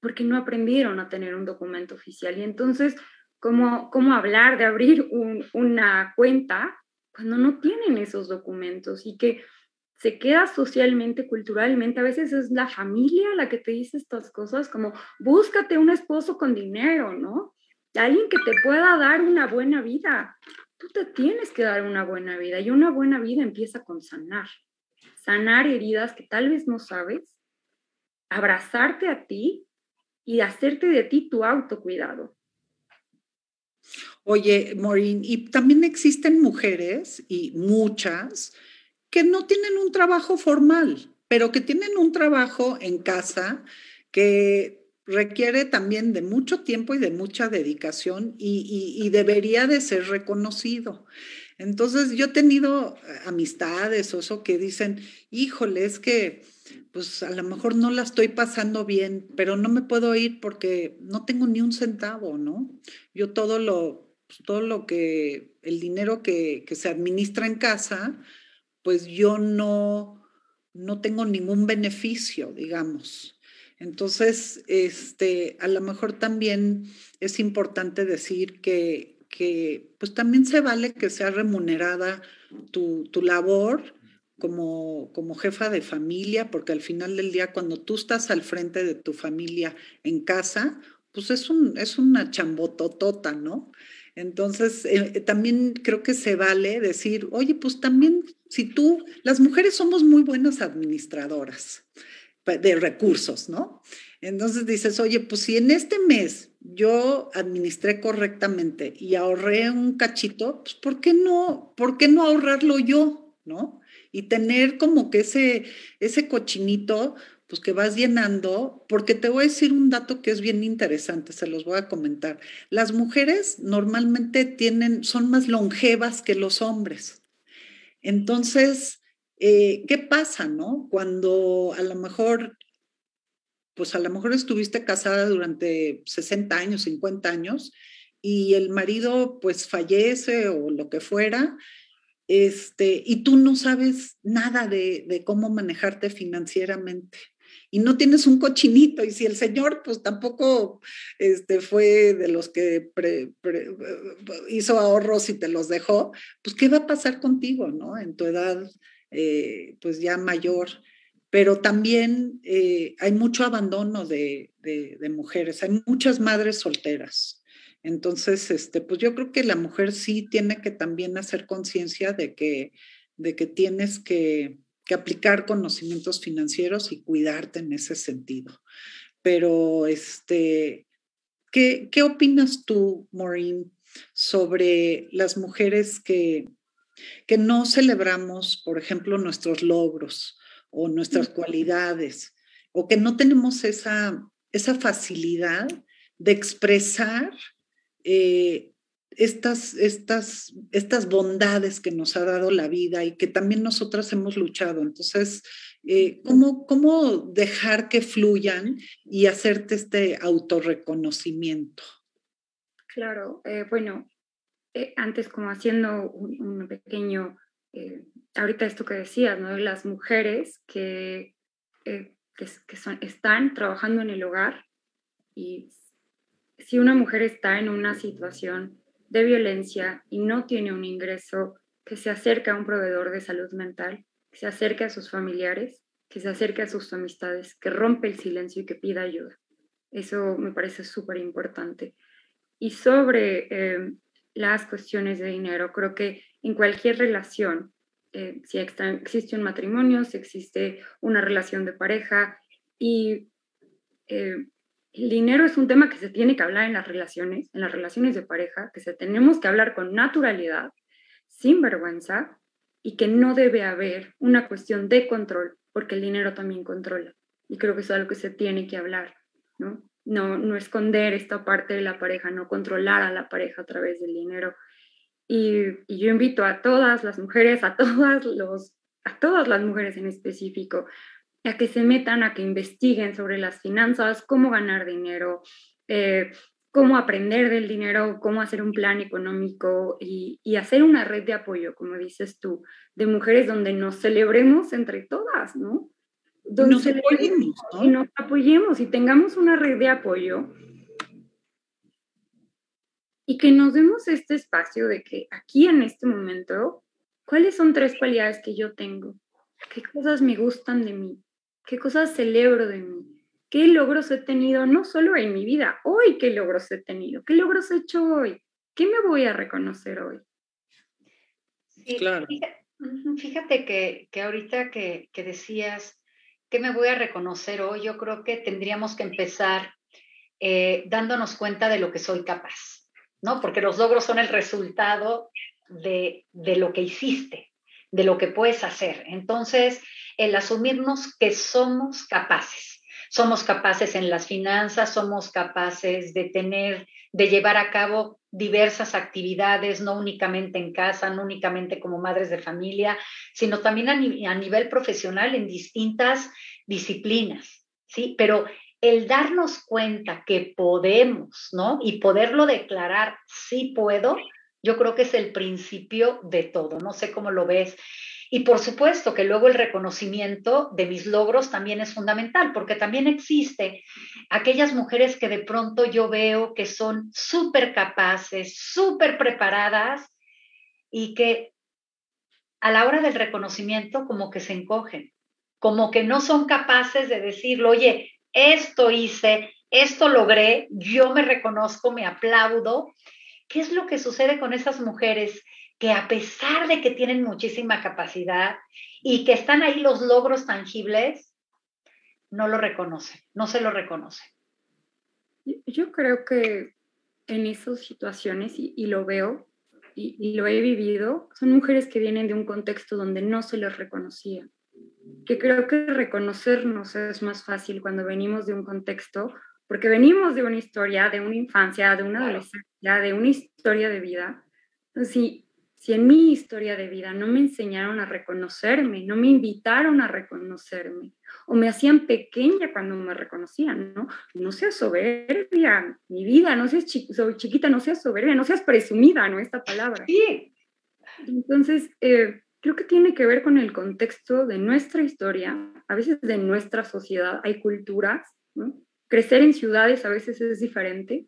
porque no aprendieron a tener un documento oficial. Y entonces, ¿cómo, cómo hablar de abrir una cuenta cuando no tienen esos documentos y que se queda socialmente, culturalmente, a veces es la familia la que te dice estas cosas, como búscate un esposo con dinero, ¿no? Alguien que te pueda dar una buena vida. Tú te tienes que dar una buena vida y una buena vida empieza con sanar. Sanar heridas que tal vez no sabes, abrazarte a ti y hacerte de ti tu autocuidado. Oye, Maureen, y también existen mujeres, y muchas, que no tienen un trabajo formal, pero que tienen un trabajo en casa que requiere también de mucho tiempo y de mucha dedicación y, debería de ser reconocido. Entonces, yo he tenido amistades o eso que dicen, híjole, es que pues a lo mejor no la estoy pasando bien, pero no me puedo ir porque no tengo ni un centavo, ¿no? Yo todo lo, pues, todo lo que, el dinero que, que se administra en casa, pues yo no, no tengo ningún beneficio, digamos. Entonces, este, a lo mejor también es importante decir que, que pues también se vale que sea remunerada tu, tu labor como, como jefa de familia, porque al final del día, cuando tú estás al frente de tu familia en casa, pues es, un, es una chambototota, ¿no? Entonces, eh, también creo que se vale decir, oye, pues también si tú, las mujeres somos muy buenas administradoras de recursos, ¿no? Entonces dices, oye, pues si en este mes yo administré correctamente y ahorré un cachito, pues ¿por qué no, por qué no ahorrarlo yo, ¿no? Y tener como que ese, ese cochinito, pues que vas llenando, porque te voy a decir un dato que es bien interesante, se los voy a comentar. Las mujeres normalmente tienen, son más longevas que los hombres. Entonces, eh, ¿qué pasa, no? Cuando a lo mejor, pues a lo mejor estuviste casada durante 60 años, 50 años, y el marido pues fallece o lo que fuera, este, y tú no sabes nada de, de cómo manejarte financieramente y no tienes un cochinito y si el señor pues tampoco este, fue de los que hizo ahorros y te los dejó, pues ¿qué va a pasar contigo, no? En tu edad eh, pues ya mayor. Pero también eh, hay mucho abandono de, de, mujeres, hay muchas madres solteras. Entonces, este, pues yo creo que la mujer sí tiene que también hacer conciencia de que, de que tienes que, que aplicar conocimientos financieros y cuidarte en ese sentido. Pero, este, ¿qué, qué opinas tú, Maureen, sobre las mujeres que, que no celebramos, por ejemplo, nuestros logros o nuestras cualidades, o que no tenemos esa, esa facilidad de expresar eh, estas, estas, estas bondades que nos ha dado la vida y que también nosotras hemos luchado. Entonces, eh, ¿cómo, ¿cómo dejar que fluyan y hacerte este autorreconocimiento? Claro, eh, bueno, eh, antes como haciendo un, pequeño, ahorita esto que decías, ¿no? Las mujeres que, que, que son, están trabajando en el hogar y si una mujer está en una situación de violencia y no tiene un ingreso, que se acerque a un proveedor de salud mental, que se acerque a sus familiares, que se acerque a sus amistades, que rompe el silencio y que pida ayuda. Eso me parece súper importante. Y sobre eh, las cuestiones de dinero, creo que en cualquier relación, eh, si existe un matrimonio, si existe una relación de pareja y eh, el dinero es un tema que se tiene que hablar en las relaciones, en las relaciones de pareja, que se tenemos que hablar con naturalidad, sin vergüenza, y que no debe haber una cuestión de control, porque el dinero también controla. Y creo que eso es algo que se tiene que hablar, ¿no? No, no esconder esta parte de la pareja, no controlar a la pareja a través del dinero. Y, yo invito a todas las mujeres, a todas, los, a todas las mujeres en específico, a que se metan, a que investiguen sobre las finanzas, cómo ganar dinero, eh, cómo aprender del dinero, cómo hacer un plan económico y, hacer una red de apoyo, como dices tú, de mujeres donde nos celebremos entre todas, ¿no? Donde nos apoyemos, Y nos apoyemos y tengamos una red de apoyo y que nos demos este espacio de que aquí en este momento, ¿cuáles son tres cualidades que yo tengo? ¿Qué cosas me gustan de mí? Qué cosas celebro de mí, qué logros he tenido, no solo en mi vida, hoy qué logros he tenido, qué logros he hecho hoy, qué me voy a reconocer hoy. claro. Fíjate, que, que, ahorita que, que decías, ¿qué me voy a reconocer hoy? Yo creo que tendríamos que empezar eh, dándonos cuenta de lo que soy capaz, ¿no? Porque los logros son el resultado de, de lo que hiciste, de lo que puedes hacer. Entonces, el asumirnos que somos capaces. Somos capaces en las finanzas, somos capaces de tener, de llevar a cabo diversas actividades, no únicamente en casa, no únicamente como madres de familia, sino también a, nivel profesional en distintas disciplinas, ¿sí? Pero el darnos cuenta que podemos, ¿no? Y poderlo declarar, sí puedo, yo creo que es el principio de todo. No sé cómo lo ves. Y por supuesto que luego el reconocimiento de mis logros también es fundamental, porque también existe aquellas mujeres que de pronto yo veo que son súper capaces, súper preparadas y que a la hora del reconocimiento como que se encogen, como que no son capaces de decirlo, oye, esto hice, esto logré, yo me reconozco, me aplaudo. ¿Qué es lo que sucede con esas mujeres que a pesar de que tienen muchísima capacidad y que están ahí los logros tangibles, no lo reconocen, no se lo reconocen? Yo creo que en esas situaciones, y, lo veo, y, lo he vivido, son mujeres que vienen de un contexto donde no se les reconocía. Que creo que reconocernos es más fácil cuando venimos de un contexto, porque venimos de una historia, de una infancia, de una adolescencia, de una historia de vida. Entonces, si en mi historia de vida no me enseñaron a reconocerme, no me invitaron a reconocerme, o me hacían pequeña cuando me reconocían, ¿no? No seas soberbia, mi vida, no seas soy chiquita, no seas soberbia, no seas presumida, ¿no? Esta palabra. Sí. Entonces, eh, creo que tiene que ver con el contexto de nuestra historia, a veces de nuestra sociedad, hay culturas, ¿no? Crecer en ciudades a veces es diferente,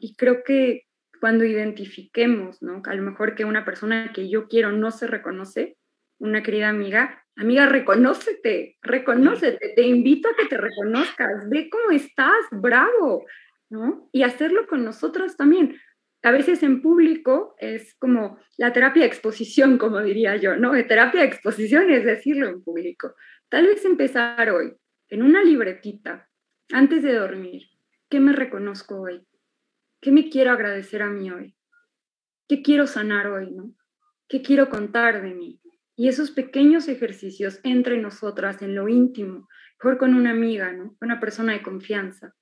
y creo que cuando identifiquemos, ¿no? A lo mejor que una persona que yo quiero no se reconoce, una querida amiga, amiga, reconócete, reconócete, te invito a que te reconozcas, ve cómo estás, bravo, ¿no? Y hacerlo con nosotros también. A veces en público es como la terapia de exposición, como diría yo, ¿no? De terapia de exposición es decirlo en público. Tal vez empezar hoy, en una libretita, antes de dormir, ¿qué me reconozco hoy? ¿Qué me quiero agradecer a mí hoy? ¿Qué quiero sanar hoy, no? ¿Qué quiero contar de mí? Y esos pequeños ejercicios entre nosotras en lo íntimo, mejor con una amiga, ¿no? Una persona de confianza.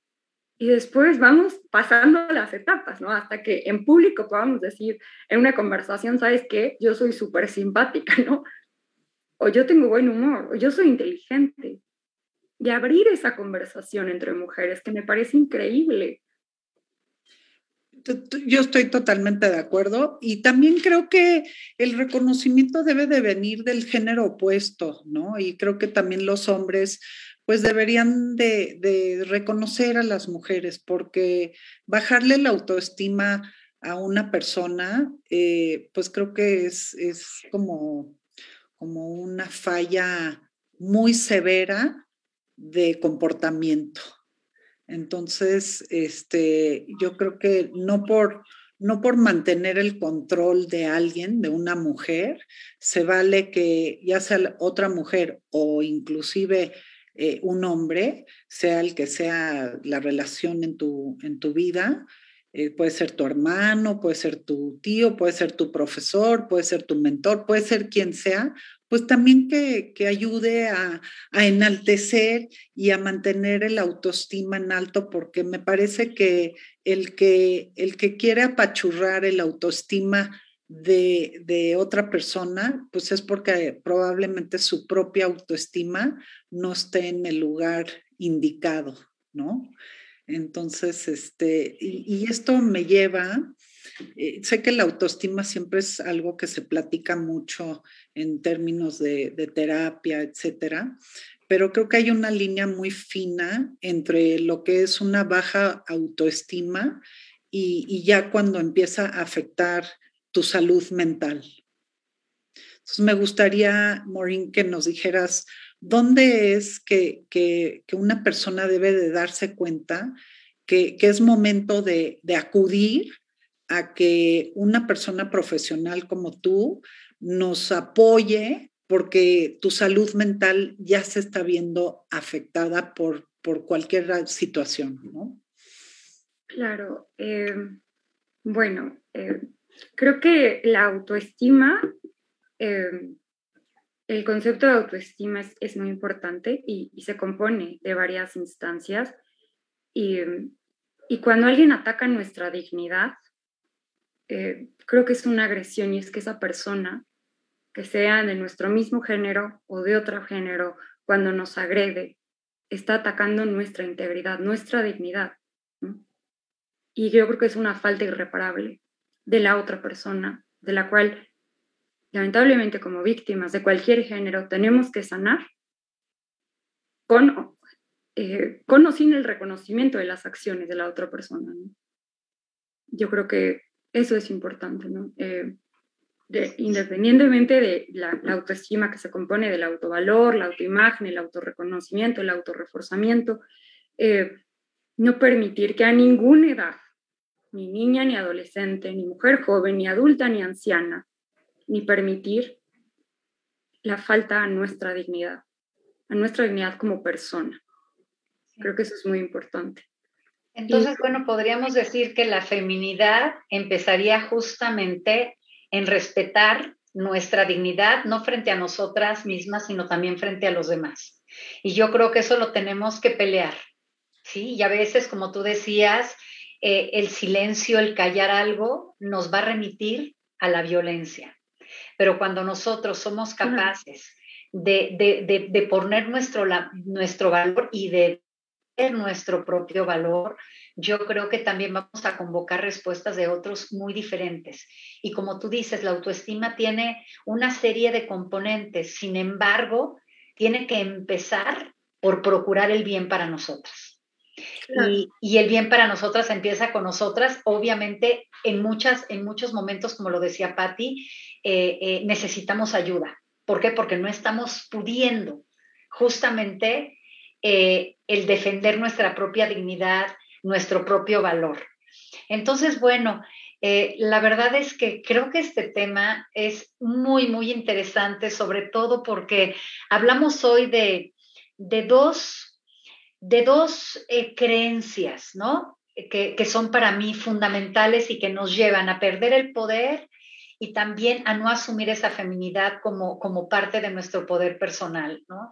Y después vamos pasando las etapas, ¿no? Hasta que en público podamos decir en una conversación, ¿sabes qué? Yo soy súper simpática, ¿no? O yo tengo buen humor, o yo soy inteligente. Y abrir esa conversación entre mujeres, que me parece increíble yo estoy totalmente de acuerdo y también creo que el reconocimiento debe de venir del género opuesto, ¿no? Y creo que también los hombres pues deberían de, reconocer a las mujeres porque bajarle la autoestima a una persona, eh, pues creo que es, es como, como una falla muy severa de comportamiento. Entonces, este, yo creo que no por, no por mantener el control de alguien, de una mujer, se vale que ya sea otra mujer o inclusive eh, un hombre, sea el que sea la relación en tu, en tu vida, eh, puede ser tu hermano, puede ser tu tío, puede ser tu profesor, puede ser tu mentor, puede ser quien sea, pues también que, ayude a, enaltecer y a mantener el autoestima en alto, porque me parece que el que, el que quiere apachurrar el autoestima de, de, otra persona, pues es porque probablemente su propia autoestima no esté en el lugar indicado, ¿no? Entonces, este, y, esto me lleva, eh, sé que la autoestima siempre es algo que se platica mucho en términos de, terapia, etcétera, pero creo que hay una línea muy fina entre lo que es una baja autoestima y, ya cuando empieza a afectar tu salud mental. Entonces, me gustaría, Maureen, que nos dijeras ¿Dónde es que, una persona debe de darse cuenta que, es momento de, acudir a que una persona profesional como tú nos apoye porque tu salud mental ya se está viendo afectada por, por cualquier situación, ¿no? Claro. Em, bueno, em, creo que la autoestima em, el concepto de autoestima es, muy importante y, se compone de varias instancias. Y, cuando alguien ataca nuestra dignidad, eh, creo que es una agresión y es que esa persona, que sea de nuestro mismo género o de otro género, cuando nos agrede, está atacando nuestra integridad, nuestra dignidad. Y yo creo que es una falta irreparable de la otra persona, de la cual lamentablemente como víctimas de cualquier género, tenemos que sanar con, eh, o sin el reconocimiento de las acciones de la otra persona. Yo creo que eso es importante. ¿no? Eh, independientemente de la, autoestima que se compone del autovalor, la autoimagen, el autorreconocimiento, el autorreforzamiento, eh, no permitir que a ninguna edad, ni niña ni adolescente, ni mujer joven, ni adulta ni anciana, ni permitir la falta a nuestra dignidad, a nuestra dignidad como persona. Creo que eso es muy importante. Entonces, bueno, podríamos decir que la feminidad empezaría justamente en respetar nuestra dignidad, no frente a nosotras mismas, sino también frente a los demás. Y yo creo que eso lo tenemos que pelear, ¿sí? Y a veces, como tú decías, eh, el silencio, el callar algo, nos va a remitir a la violencia. Pero cuando nosotros somos capaces de, poner nuestro, nuestro valor y de nuestro propio valor, yo creo que también vamos a convocar respuestas de otros muy diferentes. Y como tú dices, la autoestima tiene una serie de componentes, sin embargo, tiene que empezar por procurar el bien para nosotras. Y, el bien para nosotras empieza con nosotras. Obviamente, en, muchas, en muchos momentos, como lo decía Patti, eh, eh, necesitamos ayuda. ¿Por qué? Porque no estamos pudiendo justamente eh, el defender nuestra propia dignidad, nuestro propio valor. Entonces, bueno, eh, la verdad es que creo que este tema es muy, muy interesante, sobre todo porque hablamos hoy de, dos, de dos eh, creencias, ¿no? Que, que, son para mí fundamentales y que nos llevan a perder el poder y también a no asumir esa feminidad como, como parte de nuestro poder personal, ¿no?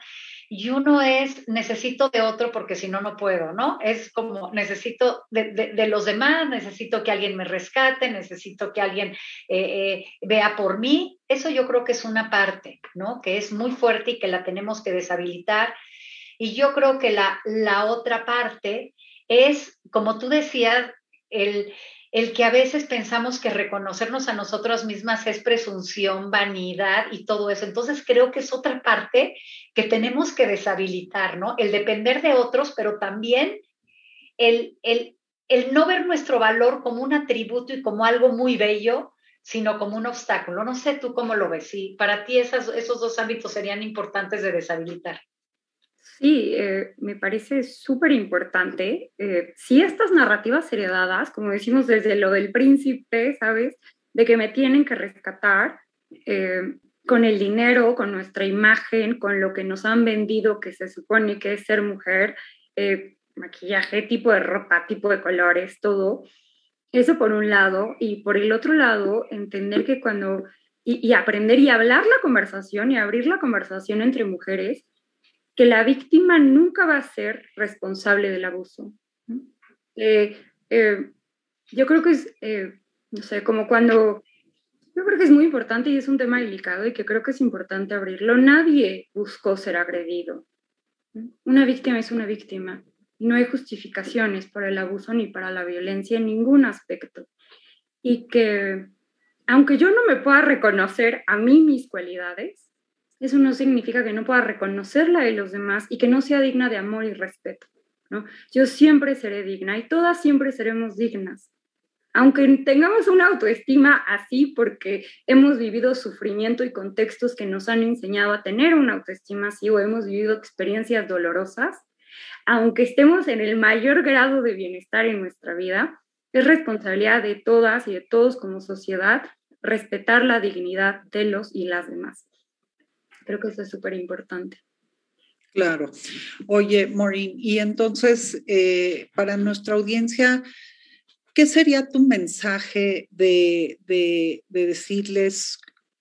Y uno es, necesito de otro porque si no, no puedo, ¿no? Es como, necesito de, los demás, necesito que alguien me rescate, necesito que alguien eh, eh, vea por mí. Eso yo creo que es una parte, ¿no? Que es muy fuerte y que la tenemos que deshabilitar. Y yo creo que la, la otra parte es, como tú decías, el, el que a veces pensamos que reconocernos a nosotras mismas es presunción, vanidad y todo eso. Entonces creo que es otra parte que tenemos que deshabilitar, ¿no? El depender de otros, pero también el, el, el no ver nuestro valor como un atributo y como algo muy bello, sino como un obstáculo. No sé tú cómo lo ves, para ti esos dos ámbitos serían importantes de deshabilitar. Sí, eh, me parece súper importante. Eh, si estas narrativas heredadas, como decimos desde lo del príncipe, ¿sabes? De que me tienen que rescatar eh, con el dinero, con nuestra imagen, con lo que nos han vendido que se supone que es ser mujer, maquillaje, tipo de ropa, tipo de colores, todo. Eso por un lado. Y por el otro lado, entender que cuando... y aprender y hablar la conversación y abrir la conversación entre mujeres que la víctima nunca va a ser responsable del abuso. Eh, eh, yo creo que es, eh, no sé, como cuando, yo creo que es muy importante y es un tema delicado y que creo que es importante abrirlo. Nadie buscó ser agredido. Una víctima es una víctima. No hay justificaciones para el abuso ni para la violencia en ningún aspecto. Y que, aunque yo no me pueda reconocer a mí mis cualidades, eso no significa que no pueda reconocerla de los demás y que no sea digna de amor y respeto. ¿no? Yo siempre seré digna y todas siempre seremos dignas. Aunque tengamos una autoestima así porque hemos vivido sufrimiento y contextos que nos han enseñado a tener una autoestima así o hemos vivido experiencias dolorosas, aunque estemos en el mayor grado de bienestar en nuestra vida, es responsabilidad de todas y de todos como sociedad respetar la dignidad de los y las demás. Creo que eso es súper importante. Claro. Oye, Maureen, y entonces, eh, para nuestra audiencia, ¿qué sería tu mensaje de, de, decirles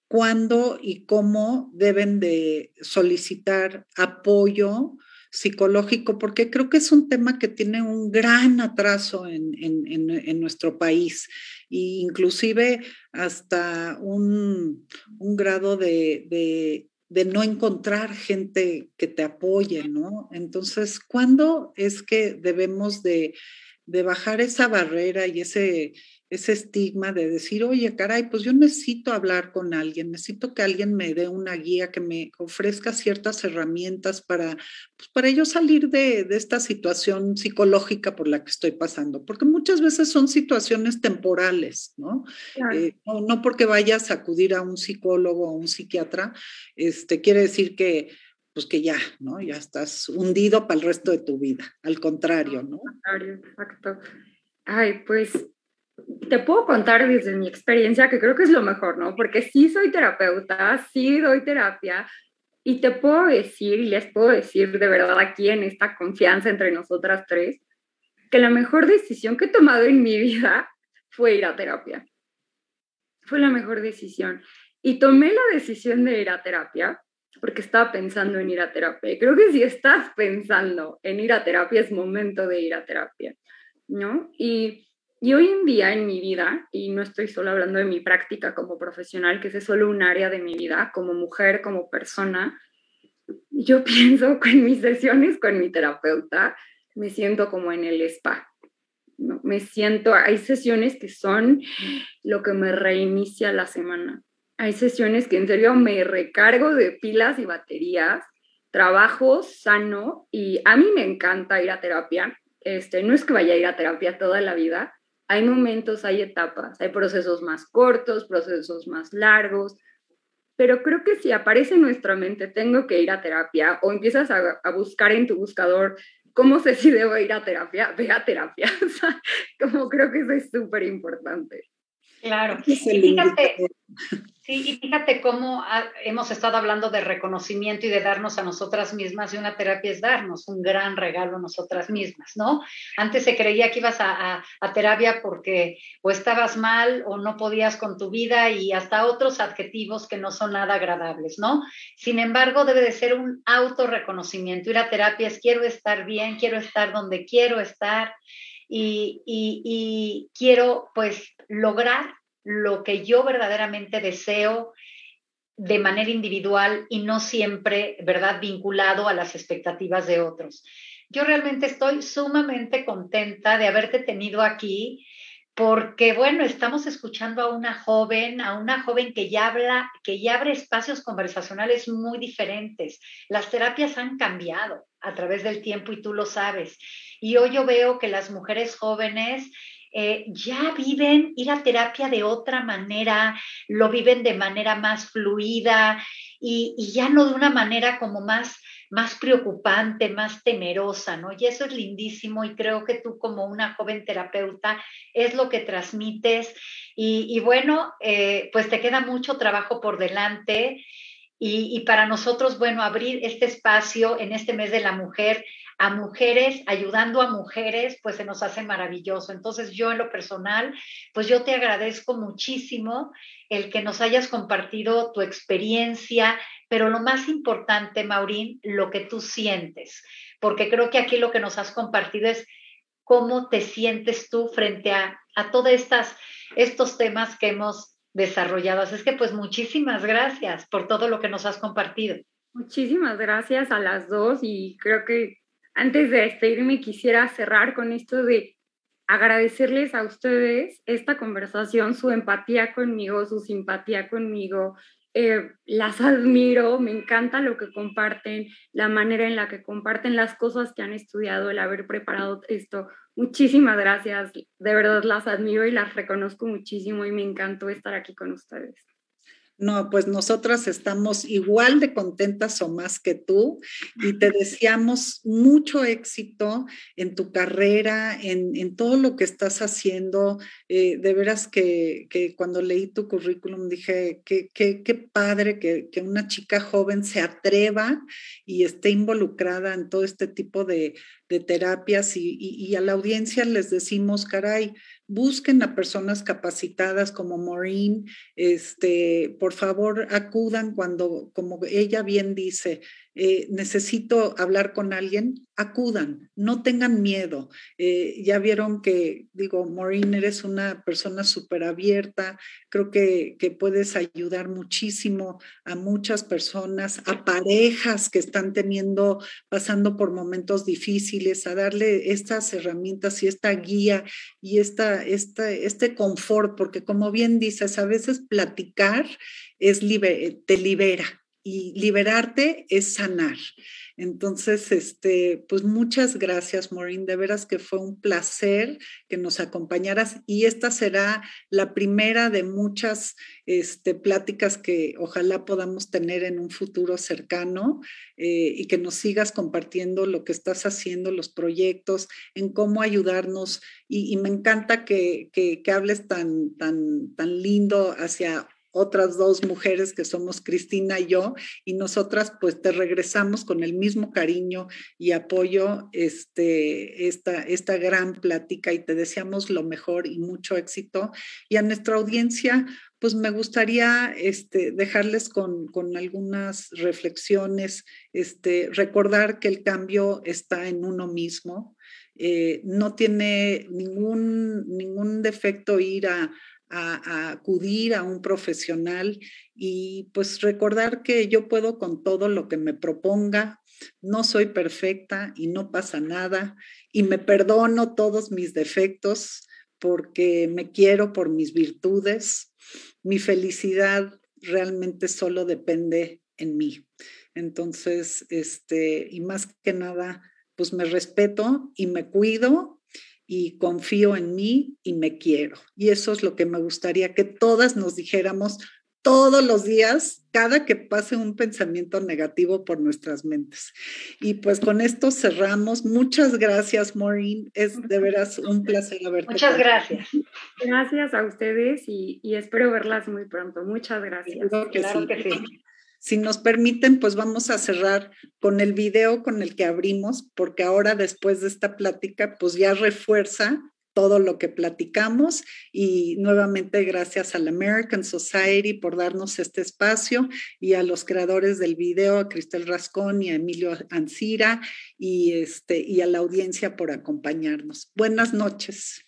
cuándo y cómo deben de solicitar apoyo psicológico? Porque creo que es un tema que tiene un gran atraso en, en, en nuestro país e inclusive hasta un, un grado de, de de no encontrar gente que te apoye, ¿no? Entonces, ¿cuándo es que debemos de, bajar esa barrera y ese, ese estigma de decir, oye, caray, pues yo necesito hablar con alguien, necesito que alguien me dé una guía, que me ofrezca ciertas herramientas para, pues para yo salir de, de esta situación psicológica por la que estoy pasando, porque muchas veces son situaciones temporales, ¿no? Eh, no, no, porque vayas a acudir a un psicólogo o un psiquiatra, este, quiere decir que pues que ya, ¿no? Ya estás hundido para el resto de tu vida. Al contrario, ¿no? Exacto. Ay, pues te puedo contar desde mi experiencia que creo que es lo mejor, ¿no? Porque sí soy terapeuta, sí doy terapia y te puedo decir y les puedo decir de verdad aquí en esta confianza entre nosotras tres que la mejor decisión que he tomado en mi vida fue ir a terapia. Fue la mejor decisión. Y tomé la decisión de ir a terapia porque estaba pensando en ir a terapia. Y creo que si estás pensando en ir a terapia, es momento de ir a terapia, ¿no? Y y hoy en día en mi vida, y no estoy solo hablando de mi práctica como profesional, que es solo un área de mi vida, como mujer, como persona, yo [laughs] pienso en mis sesiones con mi terapeuta me siento como en el spa. ¿no? Me siento, hay sesiones que son lo que me reinicia la semana. Hay sesiones que en serio me recargo de pilas y baterías, trabajo sano y a mí me encanta ir a terapia. Este, no es que vaya a ir a terapia toda la vida, hay momentos, hay etapas, hay procesos más cortos, procesos más largos, pero creo que si aparece en nuestra mente, tengo que ir a terapia o empiezas a, buscar en tu buscador, ¿cómo sé [laughs] si debo ir a terapia? Ve a terapia. [laughs] como creo que eso es súper importante. Claro. Y fíjate, sí, y fíjate cómo hemos estado hablando de reconocimiento y de darnos a nosotras mismas, y una terapia es darnos un gran regalo a nosotras mismas, ¿no? Antes se creía que ibas a, a, terapia porque o estabas mal o no podías con tu vida y hasta otros adjetivos que no son nada agradables, ¿no? Sin embargo, debe de ser un autorreconocimiento. Ir a terapia es quiero estar bien, quiero estar donde quiero estar y, quiero pues lograr lo que yo verdaderamente deseo de manera individual y no siempre, ¿verdad?, vinculado a las expectativas de otros. Yo realmente estoy sumamente contenta de haberte tenido aquí porque, bueno, estamos escuchando a una joven, a una joven que ya habla, que ya abre espacios conversacionales muy diferentes. Las terapias han cambiado a través del tiempo y tú lo sabes. Y hoy yo veo que las mujeres jóvenes eh, ya viven ir a terapia de otra manera, lo viven de manera más fluida y, ya no de una manera como más, más preocupante, más temerosa, ¿no? Y eso es lindísimo y creo que tú como una joven terapeuta es lo que transmites. Y, bueno, eh, pues te queda mucho trabajo por delante. Y, y, para nosotros, bueno, abrir este espacio en este mes de la mujer a mujeres, ayudando a mujeres, pues se nos hace maravilloso. Entonces yo en lo personal, pues yo te agradezco muchísimo el que nos hayas compartido tu experiencia, pero lo más importante, Maurín, lo que tú sientes, porque creo que aquí lo que nos has compartido es cómo te sientes tú frente a, a todos estos temas que hemos desarrollado. Así es que pues muchísimas gracias por todo lo que nos has compartido. Muchísimas gracias a las dos y creo que antes de despedirme, quisiera cerrar con esto de agradecerles a ustedes esta conversación, su empatía conmigo, su simpatía conmigo. Eh, las admiro, me encanta lo que comparten, la manera en la que comparten las cosas que han estudiado, el haber preparado esto. Muchísimas gracias, de verdad las admiro y las reconozco muchísimo y me encantó estar aquí con ustedes. No, pues nosotras estamos igual de contentas o más que tú y te deseamos mucho éxito en tu carrera, en, todo lo que estás haciendo. Eh, de veras que, cuando leí tu currículum dije, qué que, padre que, una chica joven se atreva y esté involucrada en todo este tipo de, terapias y a la audiencia les decimos, caray, busquen a personas capacitadas como Maureen, este, por favor acudan cuando, como ella bien dice, eh, necesito hablar con alguien, acudan, no tengan miedo. Eh, ya vieron que, digo, Maureen, eres una persona súper abierta, creo que, que puedes ayudar muchísimo a muchas personas, a parejas que están teniendo, pasando por momentos difíciles, a darle estas herramientas y esta guía y esta, esta, este confort, porque como bien dices, a veces platicar es te libera y liberarte es sanar. Entonces, este, pues muchas gracias, Maureen. De veras que fue un placer que nos acompañaras y esta será la primera de muchas este, pláticas que ojalá podamos tener en un futuro cercano eh, y que nos sigas compartiendo lo que estás haciendo, los proyectos, en cómo ayudarnos. Y, me encanta que, que, que hables tan, tan, tan lindo hacia otras dos mujeres que somos Cristina y yo, y nosotras pues te regresamos con el mismo cariño y apoyo este, esta, esta gran plática y te deseamos lo mejor y mucho éxito. Y a nuestra audiencia, pues me gustaría este, dejarles con, con, algunas reflexiones, este, recordar que el cambio está en uno mismo. Eh, no tiene ningún, ningún defecto ir a, a, acudir a un profesional y pues recordar que yo puedo con todo lo que me proponga, no soy perfecta y no pasa nada y me perdono todos mis defectos porque me quiero por mis virtudes. Mi felicidad realmente solo depende en mí. Entonces, este, y más que nada, pues me respeto y me cuido y confío en mí y me quiero. Y eso es lo que me gustaría que todas nos dijéramos todos los días, cada que pase un pensamiento negativo por nuestras mentes. Y pues con esto cerramos. Muchas gracias, Maureen. Es de veras un placer haberte. Muchas gracias. Gracias a ustedes y, espero verlas muy pronto. Muchas gracias. claro que sí. Si nos permiten, pues vamos a cerrar con el video con el que abrimos, porque ahora después de esta plática, pues ya refuerza todo lo que platicamos y nuevamente gracias a la American Society por darnos este espacio y a los creadores del video, a Cristel Rascón y a Emilio Ancira y, este, y a la audiencia por acompañarnos. Buenas noches.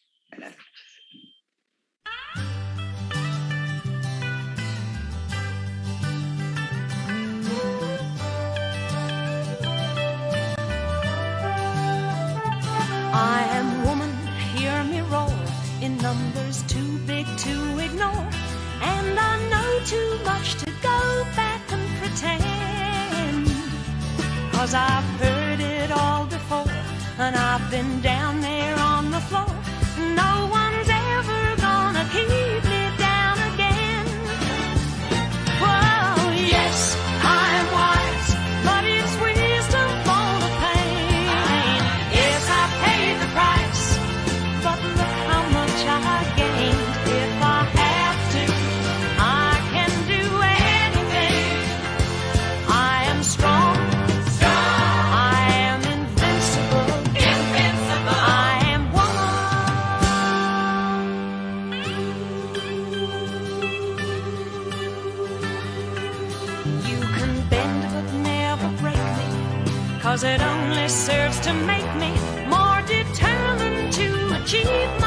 Too much to go back and pretend. Cause I've heard it all before, and I've been down there Cause it only serves to make me more determined to achieve